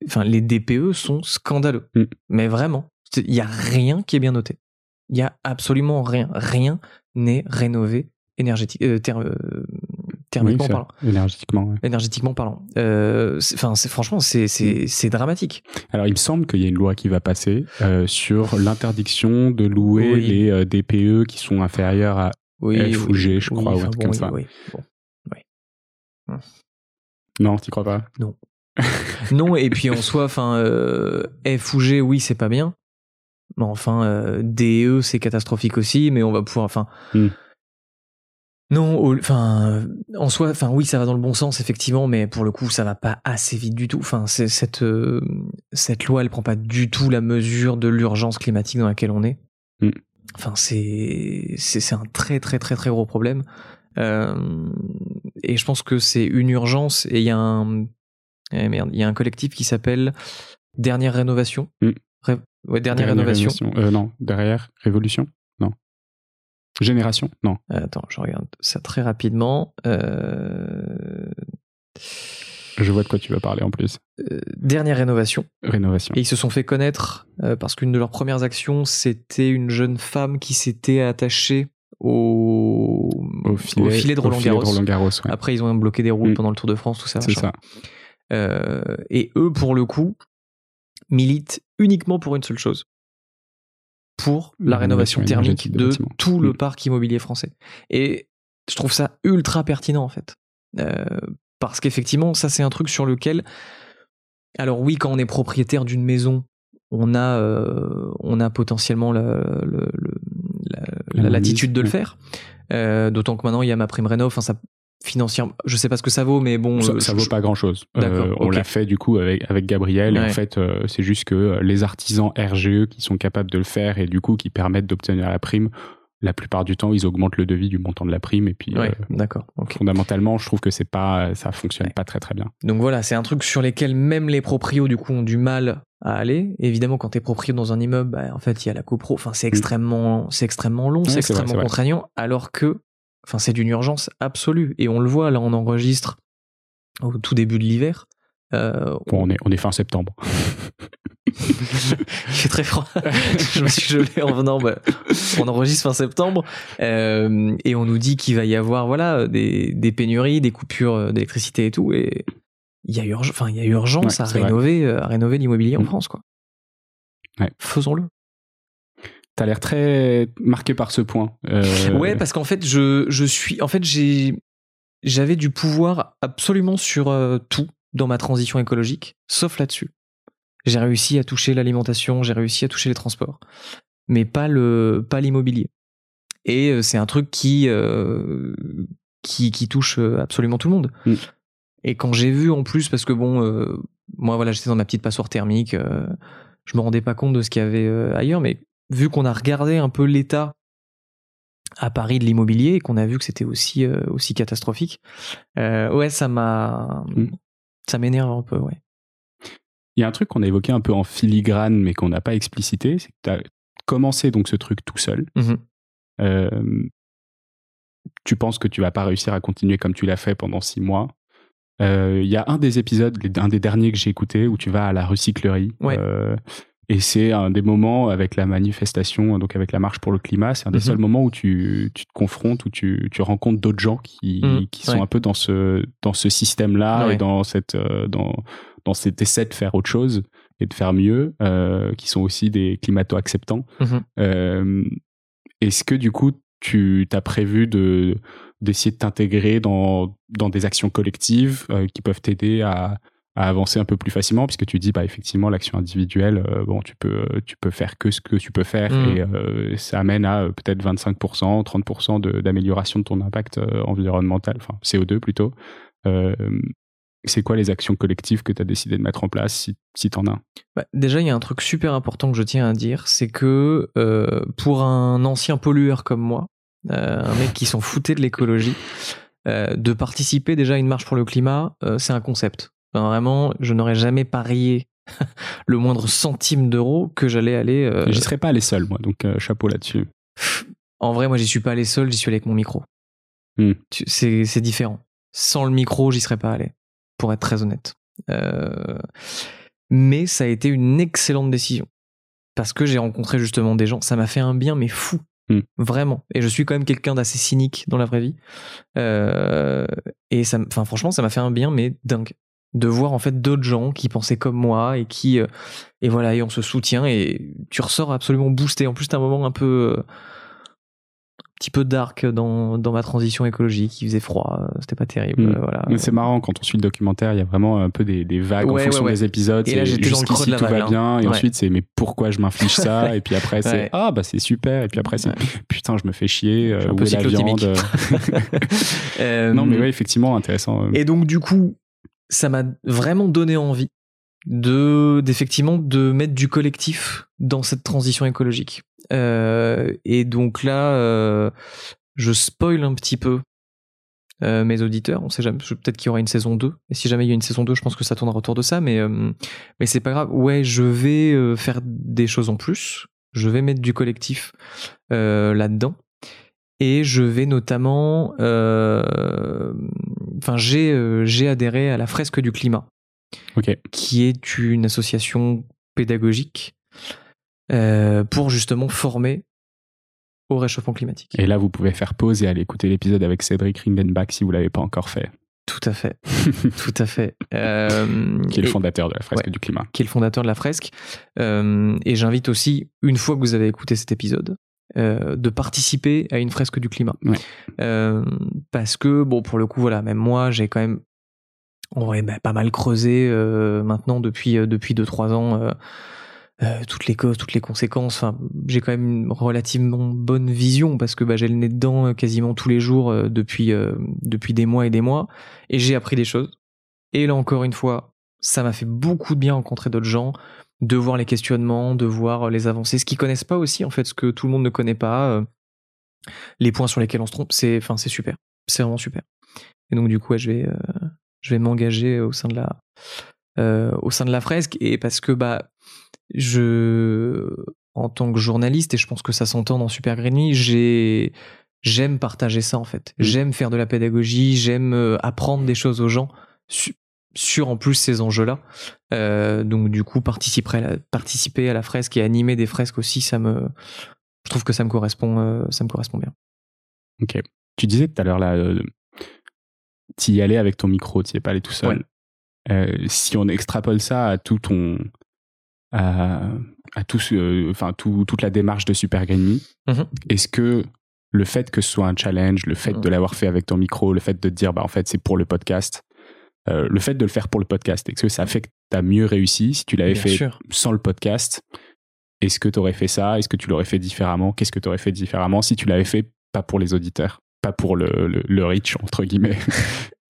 Enfin, les DPE sont scandaleux. Mm. Mais vraiment, il n'y a rien qui est bien noté. Il n'y a absolument rien. Rien n'est rénové énergétique, thermiquement Oui, parlant énergétiquement. ouais. énergétiquement parlant. Euh, Enfin, c'est franchement, c'est dramatique. Alors, il me semble qu'il y a une loi qui va passer euh, sur l'interdiction de louer Oui. les euh, DPE qui sont inférieurs à. Oui, F ou G, je crois, ou un truc bon, comme oui, ça. oui, bon. Non, tu crois pas? *laughs* Non, et puis en soi, enfin, euh, F ou G, oui, c'est pas bien. Mais enfin, euh, DE, c'est catastrophique aussi, mais on va pouvoir, enfin. Hmm. Non, enfin, en soi, enfin, oui, ça va dans le bon sens, effectivement, mais pour le coup, ça va pas assez vite du tout. Enfin, cette, euh, cette loi, elle prend pas du tout la mesure de l'urgence climatique dans laquelle on est. Hmm. Enfin, c'est, c'est, un très, très, très, très gros problème. Euh, et je pense que c'est une urgence et il y a un, eh merde, il y a un collectif qui s'appelle Dernière Rénovation. Ré- ouais, Dernière, Rénovation. Euh, non, derrière Révolution. Génération Non. Euh, Attends, je regarde ça très rapidement. Euh, Je vois de quoi tu vas parler en plus. euh, Dernière Rénovation. Rénovation. Et ils se sont fait connaître euh, parce qu'une de leurs premières actions, c'était une jeune femme qui s'était attachée au, Au filet, de Roland Garros. Ouais. Après, ils ont bloqué des routes Mm. pendant le Tour de France, tout ça. C'est ça. Euh, et eux, pour le coup, militent uniquement pour une seule chose. Pour la, rénovation thermique de tout le parc immobilier français. Et je trouve ça ultra pertinent, en fait. Euh, parce qu'effectivement, ça, c'est un truc sur lequel. Alors, oui, quand on est propriétaire d'une maison, on a, euh, on a potentiellement la, le- le- la- La la latitude de le faire. Euh, D'autant que maintenant, il y a ma prime rénov. Enfin, ça, financièrement, je sais pas ce que ça vaut, mais bon. Ça, euh, ça je- vaut pas grand chose. D'accord, on l'a fait du coup avec, avec Gabriel. Et en fait, euh, c'est juste que euh, les artisans RGE qui sont capables de le faire et du coup qui permettent d'obtenir la prime, la plupart du temps, ils augmentent le devis du montant de la prime. Et puis, Ouais, euh, d'accord. fondamentalement, je trouve que c'est pas, ça fonctionne Ouais. pas très très bien. Donc voilà, c'est un truc sur lesquels même les proprios du coup ont du mal à aller. Évidemment, quand t'es proprio dans un immeuble, bah, en fait, il y a la copro. Enfin, c'est extrêmement, c'est extrêmement long, Mm. C'est extrêmement vrai. contraignant, alors que, enfin, c'est d'une urgence absolue. Et on le voit, là, on enregistre au tout début de l'hiver. Euh, Bon, on est, on est fin septembre. *laughs* Il fait très froid. *laughs* je me suis gelé en venant. Bah, on enregistre fin septembre euh, et on nous dit qu'il va y avoir voilà des, des pénuries, des coupures d'électricité et tout. Et il y a il y a urgence Ouais, à rénover, euh, à rénover l'immobilier en Mm. France quoi. Ouais. Faisons-le. T'as l'air très marqué par ce point. Euh, Ouais, parce qu'en fait, je, je suis. En fait, j'ai. J'avais du pouvoir absolument sur euh, tout dans ma transition écologique, sauf là-dessus. J'ai réussi à toucher l'alimentation, j'ai réussi à toucher les transports, mais pas le pas l'immobilier. Et euh, c'est un truc qui, euh, qui qui touche absolument tout le monde. Mm. Et quand j'ai vu en plus, parce que bon, moi voilà, j'étais dans ma petite passoire thermique, je me rendais pas compte de ce qu'il y avait ailleurs, mais vu qu'on a regardé un peu l'état à Paris de l'immobilier et qu'on a vu que c'était aussi euh, aussi catastrophique, euh, ouais, ça m'a Mm. ça m'énerve un peu, ouais. Il y a un truc qu'on a évoqué un peu en filigrane, mais qu'on n'a pas explicité, c'est que tu as commencé donc ce truc tout seul. Mhm. Euh, tu penses que tu vas pas réussir à continuer comme tu l'as fait pendant six mois. Il y a un des épisodes, un des derniers que j'ai écouté, où tu vas à la recyclerie. Ouais. Et c'est un des moments avec la manifestation, donc avec la marche pour le climat, c'est un des Mhm. seuls moments où tu, tu te confrontes, où tu, tu rencontres d'autres gens qui, Mhm, qui sont ouais. un peu dans ce, dans ce système-là Ouais. et dans, cette, euh, dans, dans cet essai de faire autre chose et de faire mieux, euh, qui sont aussi des climato-acceptants. Mhm. Euh, Est-ce que du coup, tu as prévu de d'essayer de t'intégrer dans, dans des actions collectives euh, qui peuvent t'aider à, à avancer un peu plus facilement puisque tu dis bah effectivement l'action individuelle euh, bon tu peux tu peux faire que ce que tu peux faire Mhm. et euh, ça amène à euh, peut-être 25% 30% de- d'amélioration de, ton impact environnemental enfin CO2 plutôt Euh, c'est quoi les actions collectives que tu as décidé de mettre en place si, si t'en as Bah, déjà, il y a un truc super important que je tiens à dire, c'est que euh, pour un ancien pollueur comme moi, euh, un mec qui s'en foutait de l'écologie, euh, de participer déjà à une marche pour le climat, c'est un concept. Enfin, vraiment, je n'aurais jamais parié *laughs* le moindre centime d'euro que j'allais aller. euh, j'y serais pas allé seul moi donc euh, chapeau là-dessus En vrai, moi, j'y suis pas allé seul, j'y suis allé avec mon micro. Tu- C'est c'est différent. Sans le micro, j'y serais pas allé, pour être très honnête. Euh, mais ça a été une excellente décision. Parce que j'ai rencontré justement des gens, ça m'a fait un bien, mais fou. Hmm. Vraiment. Et je suis quand même quelqu'un d'assez cynique dans la vraie vie. Euh, et ça, enfin, franchement, ça m'a fait un bien, mais dingue. De voir en fait d'autres gens qui pensaient comme moi et qui, euh, et voilà, et on se soutient et tu ressors absolument boosté. En plus, c'est un moment un peu, euh, un petit peu dark dans, dans ma transition écologique. Il faisait froid, euh, c'était pas terrible. Mm. Voilà. Mais c'est marrant quand on suit le documentaire, il y a vraiment un peu des, des vagues Ouais, en fonction ouais, des épisodes. Et là, j'étais dans le creux jusqu'ici, de la tout vague, va hein. bien, et ensuite c'est mais pourquoi je m'inflige ça? *laughs* Et puis après c'est ah bah c'est super, et puis après c'est putain je me fais chier. Euh, un peu où est la viande? *laughs* *laughs* Non mais ouais effectivement intéressant. Et donc du coup, ça m'a vraiment donné envie de d'effectivement de mettre du collectif dans cette transition écologique. Euh, et donc là, euh, je spoil un petit peu euh, mes auditeurs. On sait jamais, peut-être qu'il y aura une saison 2. Et si jamais il y a une saison 2, je pense que ça tournera autour de ça. Mais euh, mais c'est pas grave. Ouais, je vais euh, faire des choses en plus. Je vais mettre du collectif là-dedans. Et je vais notamment, euh, enfin, j'ai euh, j'ai adhéré à la fresque du climat, qui est une association pédagogique euh, pour justement former au réchauffement climatique. Et là vous pouvez faire pause et aller écouter l'épisode avec Cédric Ringenbach si vous l'avez pas encore fait, Tout à fait, *laughs* tout à fait. Euh, qui est le et- fondateur de la fresque ouais. du climat. qui est le fondateur de la fresque. Euh, et j'invite aussi, une fois que vous avez écouté cet épisode, euh, de participer à une fresque du climat. Ouais. Euh, parce que, bon, pour le coup, voilà, même moi, j'ai quand même en vrai, bah, pas mal creusé euh, maintenant depuis euh, depuis deux trois ans euh, toutes les causes, toutes les conséquences. Enfin, j'ai quand même une relativement bonne vision parce que bah, j'ai le nez dedans quasiment tous les jours euh, depuis euh, depuis des mois et des mois et j'ai appris des choses. Et là encore une fois, ça m'a fait beaucoup de bien rencontrer d'autres gens, de voir les questionnements, de voir les avancées, ce qu'ils connaissent pas aussi en fait, ce que tout le monde ne connaît pas, euh, les points sur lesquels on se trompe, c'est enfin c'est super, c'est vraiment super. Et donc du coup, ouais, je vais euh, je vais m'engager au sein de la euh, au sein de la fresque et parce que bah je en tant que journaliste et je pense que ça s'entend dans Super Green j'ai j'aime partager ça en fait. Mm. J'aime faire de la pédagogie, j'aime euh, apprendre des choses aux gens sur en plus ces enjeux-là. Euh, donc du coup, participer à, la, participer à la fresque et animer des fresques aussi, ça me, je trouve que ça me correspond, euh, ça me correspond bien. Ok. Tu disais tout à l'heure là, euh, tu y allais avec ton micro, tu n'y es pas allé tout seul. si on extrapole ça à tout ton, à, à tout, enfin tout, toute la démarche de Super Green Me, mhm. est-ce que le fait que ce soit un challenge, le fait mhm. de l'avoir fait avec ton micro, le fait de te dire bah en fait c'est pour le podcast, euh, le fait de le faire pour le podcast, est-ce que ça fait que tu as mieux réussi si tu l'avais fait sans le podcast? Est-ce que tu aurais fait ça? Est-ce que tu l'aurais fait différemment? Qu'est-ce que tu aurais fait différemment si tu l'avais fait pas pour les auditeurs? Pas pour le, le, reach, entre guillemets. *laughs*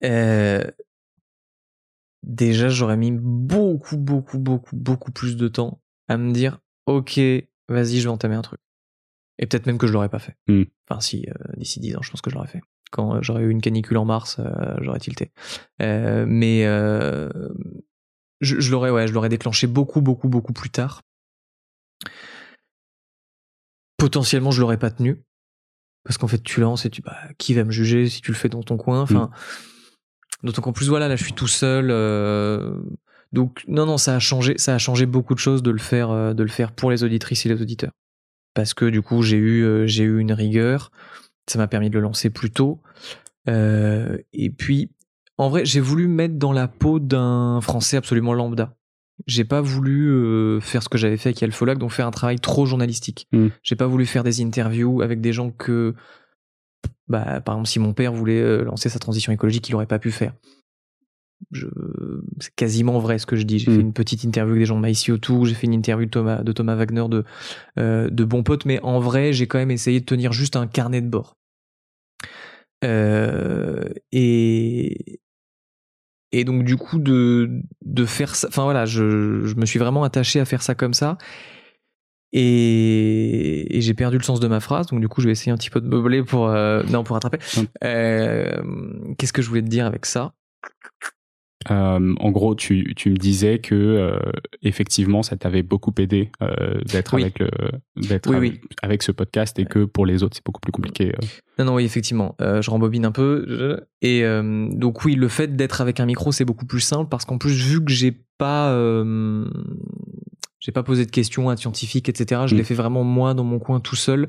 Euh, Déjà, j'aurais mis beaucoup, beaucoup, beaucoup, beaucoup plus de temps à me dire Ok, vas-y, je vais entamer un truc. Et peut-être même que je l'aurais pas fait. Hmm. Enfin, si, euh, d'ici 10 ans, je pense que je l'aurais fait quand euh, j'aurais eu une canicule en mars, euh, j'aurais tilté. Euh, mais je, l'aurais, ouais, je l'aurais déclenché beaucoup, beaucoup, beaucoup plus tard. Potentiellement, je l'aurais pas tenu parce qu'en fait, tu lances et tu, bah, qui va me juger si tu le fais dans ton coin? Enfin, mm. d'autant qu'en plus, voilà, là, je suis tout seul. donc, non, non, ça a changé, ça a changé beaucoup de choses de le faire, de le faire pour les auditrices et les auditeurs. Parce que du coup, j'ai eu, j'ai eu une rigueur. Ça m'a permis de le lancer plus tôt. Euh, et puis, en vrai, j'ai voulu mettre dans la peau d'un Français absolument lambda. J'ai pas voulu euh, faire ce que j'avais fait avec Alpholac, donc faire un travail trop journalistique. Hmm. J'ai pas voulu faire des interviews avec des gens que, bah, par exemple, si mon père voulait euh, lancer sa transition écologique, il aurait pas pu faire. C'est quasiment vrai ce que je dis. J'ai hmm. fait une petite interview avec des gens de MyCO2, j'ai fait une interview de Thomas, de Thomas Wagner de, de bons potes, mais en vrai, j'ai quand même essayé de tenir juste un carnet de bord. Euh, et et donc du coup de de faire ça, enfin voilà, je, je me suis vraiment attaché à faire ça comme ça. Et, et j'ai perdu le sens de ma phrase, donc du coup je vais essayer un petit peu de meubler pour euh, non pour rattraper. Euh, Qu'est-ce que je voulais te dire avec ça? Euh, en gros, tu, tu, me disais que euh, effectivement, ça t'avait beaucoup aidé euh, d'être avec le, d'être avec, ce podcast et que pour les autres, c'est beaucoup plus compliqué. Non, non, oui, effectivement. je rembobine un peu. Et donc oui, le fait d'être avec un micro, c'est beaucoup plus simple parce qu'en plus, vu que j'ai pas j'ai pas posé de questions à scientifiques, etc. Je mm. l'ai fait vraiment moi dans mon coin tout seul,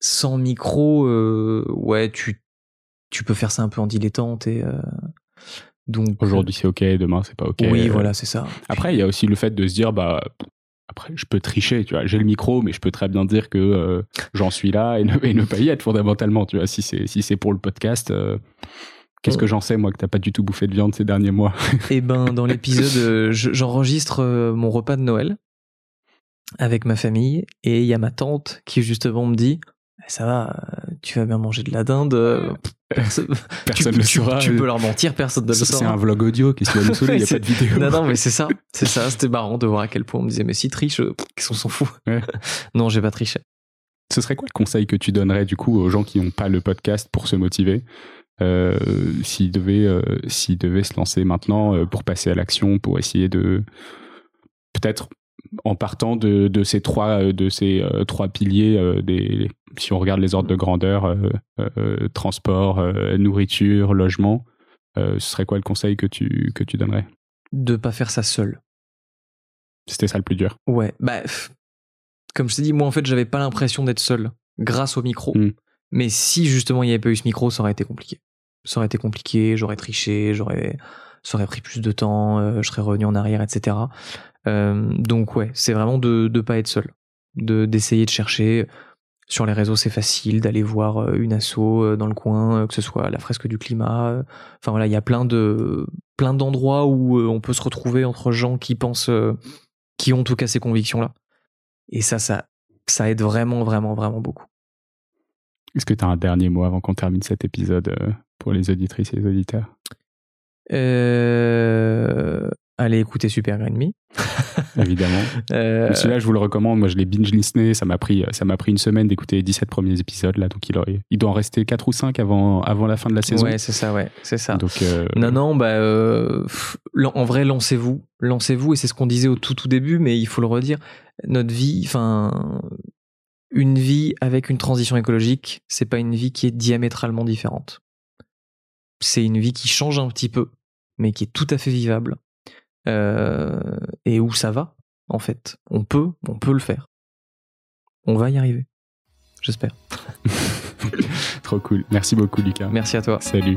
sans micro. ouais, tu tu peux faire ça un peu en dilettante et donc aujourd'hui c'est ok, demain c'est pas ok. Oui, voilà, c'est ça. Après, il y a aussi le fait de se dire bah après je peux tricher, tu vois. J'ai le micro, mais je peux très bien dire que euh, j'en suis là et ne, et ne, pas y être fondamentalement, tu vois. Si c'est si c'est pour le podcast. Euh, qu'est-ce que j'en sais, moi, que t'as pas du tout bouffé de viande ces derniers mois? *laughs* Eh ben, dans l'épisode, euh, j'enregistre mon repas de Noël avec ma famille et il y a ma tante qui justement me dit ça va, tu vas bien manger de la dinde. Euh, *laughs* personne, ne le saura. Tu, peux leur mentir, personne ne le saura. C'est un vlog audio qui se va nous *laughs* saouler, il n'y a pas de vidéo. Non, non, mais c'est ça. C'est ça. C'était marrant de voir à quel point on me disait, mais si triche, euh, qu'est-ce qu'on s'en fout? *laughs* non, j'ai pas triché. Ce serait quoi le conseil que tu donnerais du coup aux gens qui n'ont pas le podcast pour se motiver euh, s'ils devaient, euh, s'ils devaient se lancer maintenant pour passer à l'action, pour essayer de peut-être en partant de, de, ces trois de ces trois piliers des si on regarde les ordres de grandeur, euh, euh, transport, euh, nourriture, logement, ce serait quoi le conseil que tu, que tu donnerais? De pas faire ça seul. C'était ça le plus dur. Ouais, bah, comme je t'ai dit, moi en fait, j'avais pas l'impression d'être seul grâce au micro. Hmm. Mais si justement il n'y avait pas eu ce micro, ça aurait été compliqué. Ça aurait été compliqué, j'aurais triché, j'aurais, ça aurait pris plus de temps, je serais revenu en arrière, etc. donc ouais, c'est vraiment de ne pas être seul, de d'essayer de chercher sur les réseaux, c'est facile d'aller voir euh, une asso euh, dans le coin, euh, que ce soit la fresque du climat. Enfin voilà, il y a plein de plein d'endroits où on peut se retrouver entre gens qui pensent, qui ont en tout cas ces convictions-là. Et ça, ça, ça aide vraiment, vraiment, vraiment beaucoup. Est-ce que tu as un dernier mot avant qu'on termine cet épisode pour les auditrices et les auditeurs? Euh, allez écouter Super Me. *laughs* Évidemment. Euh... Celui-là, je vous le recommande. Moi, je l'ai binge listené. Ça m'a pris, ça m'a pris une semaine d'écouter les 17 premiers épisodes là. Donc, il, il doit en rester 4 ou 5 avant, avant la fin de la saison. Ouais, c'est ça, ouais, c'est ça. Donc, euh... non, non, bah, euh, en vrai, lancez-vous, lancez-vous. Et c'est ce qu'on disait au tout, tout début, mais il faut le redire. Notre vie, enfin, une vie avec une transition écologique, c'est pas une vie qui est diamétralement différente. C'est une vie qui change un petit peu, mais qui est tout à fait vivable euh, et où ça va en fait. On peut, on peut le faire. On va y arriver. J'espère. *laughs* Trop cool. Merci beaucoup, Lucas. Merci à toi. Salut.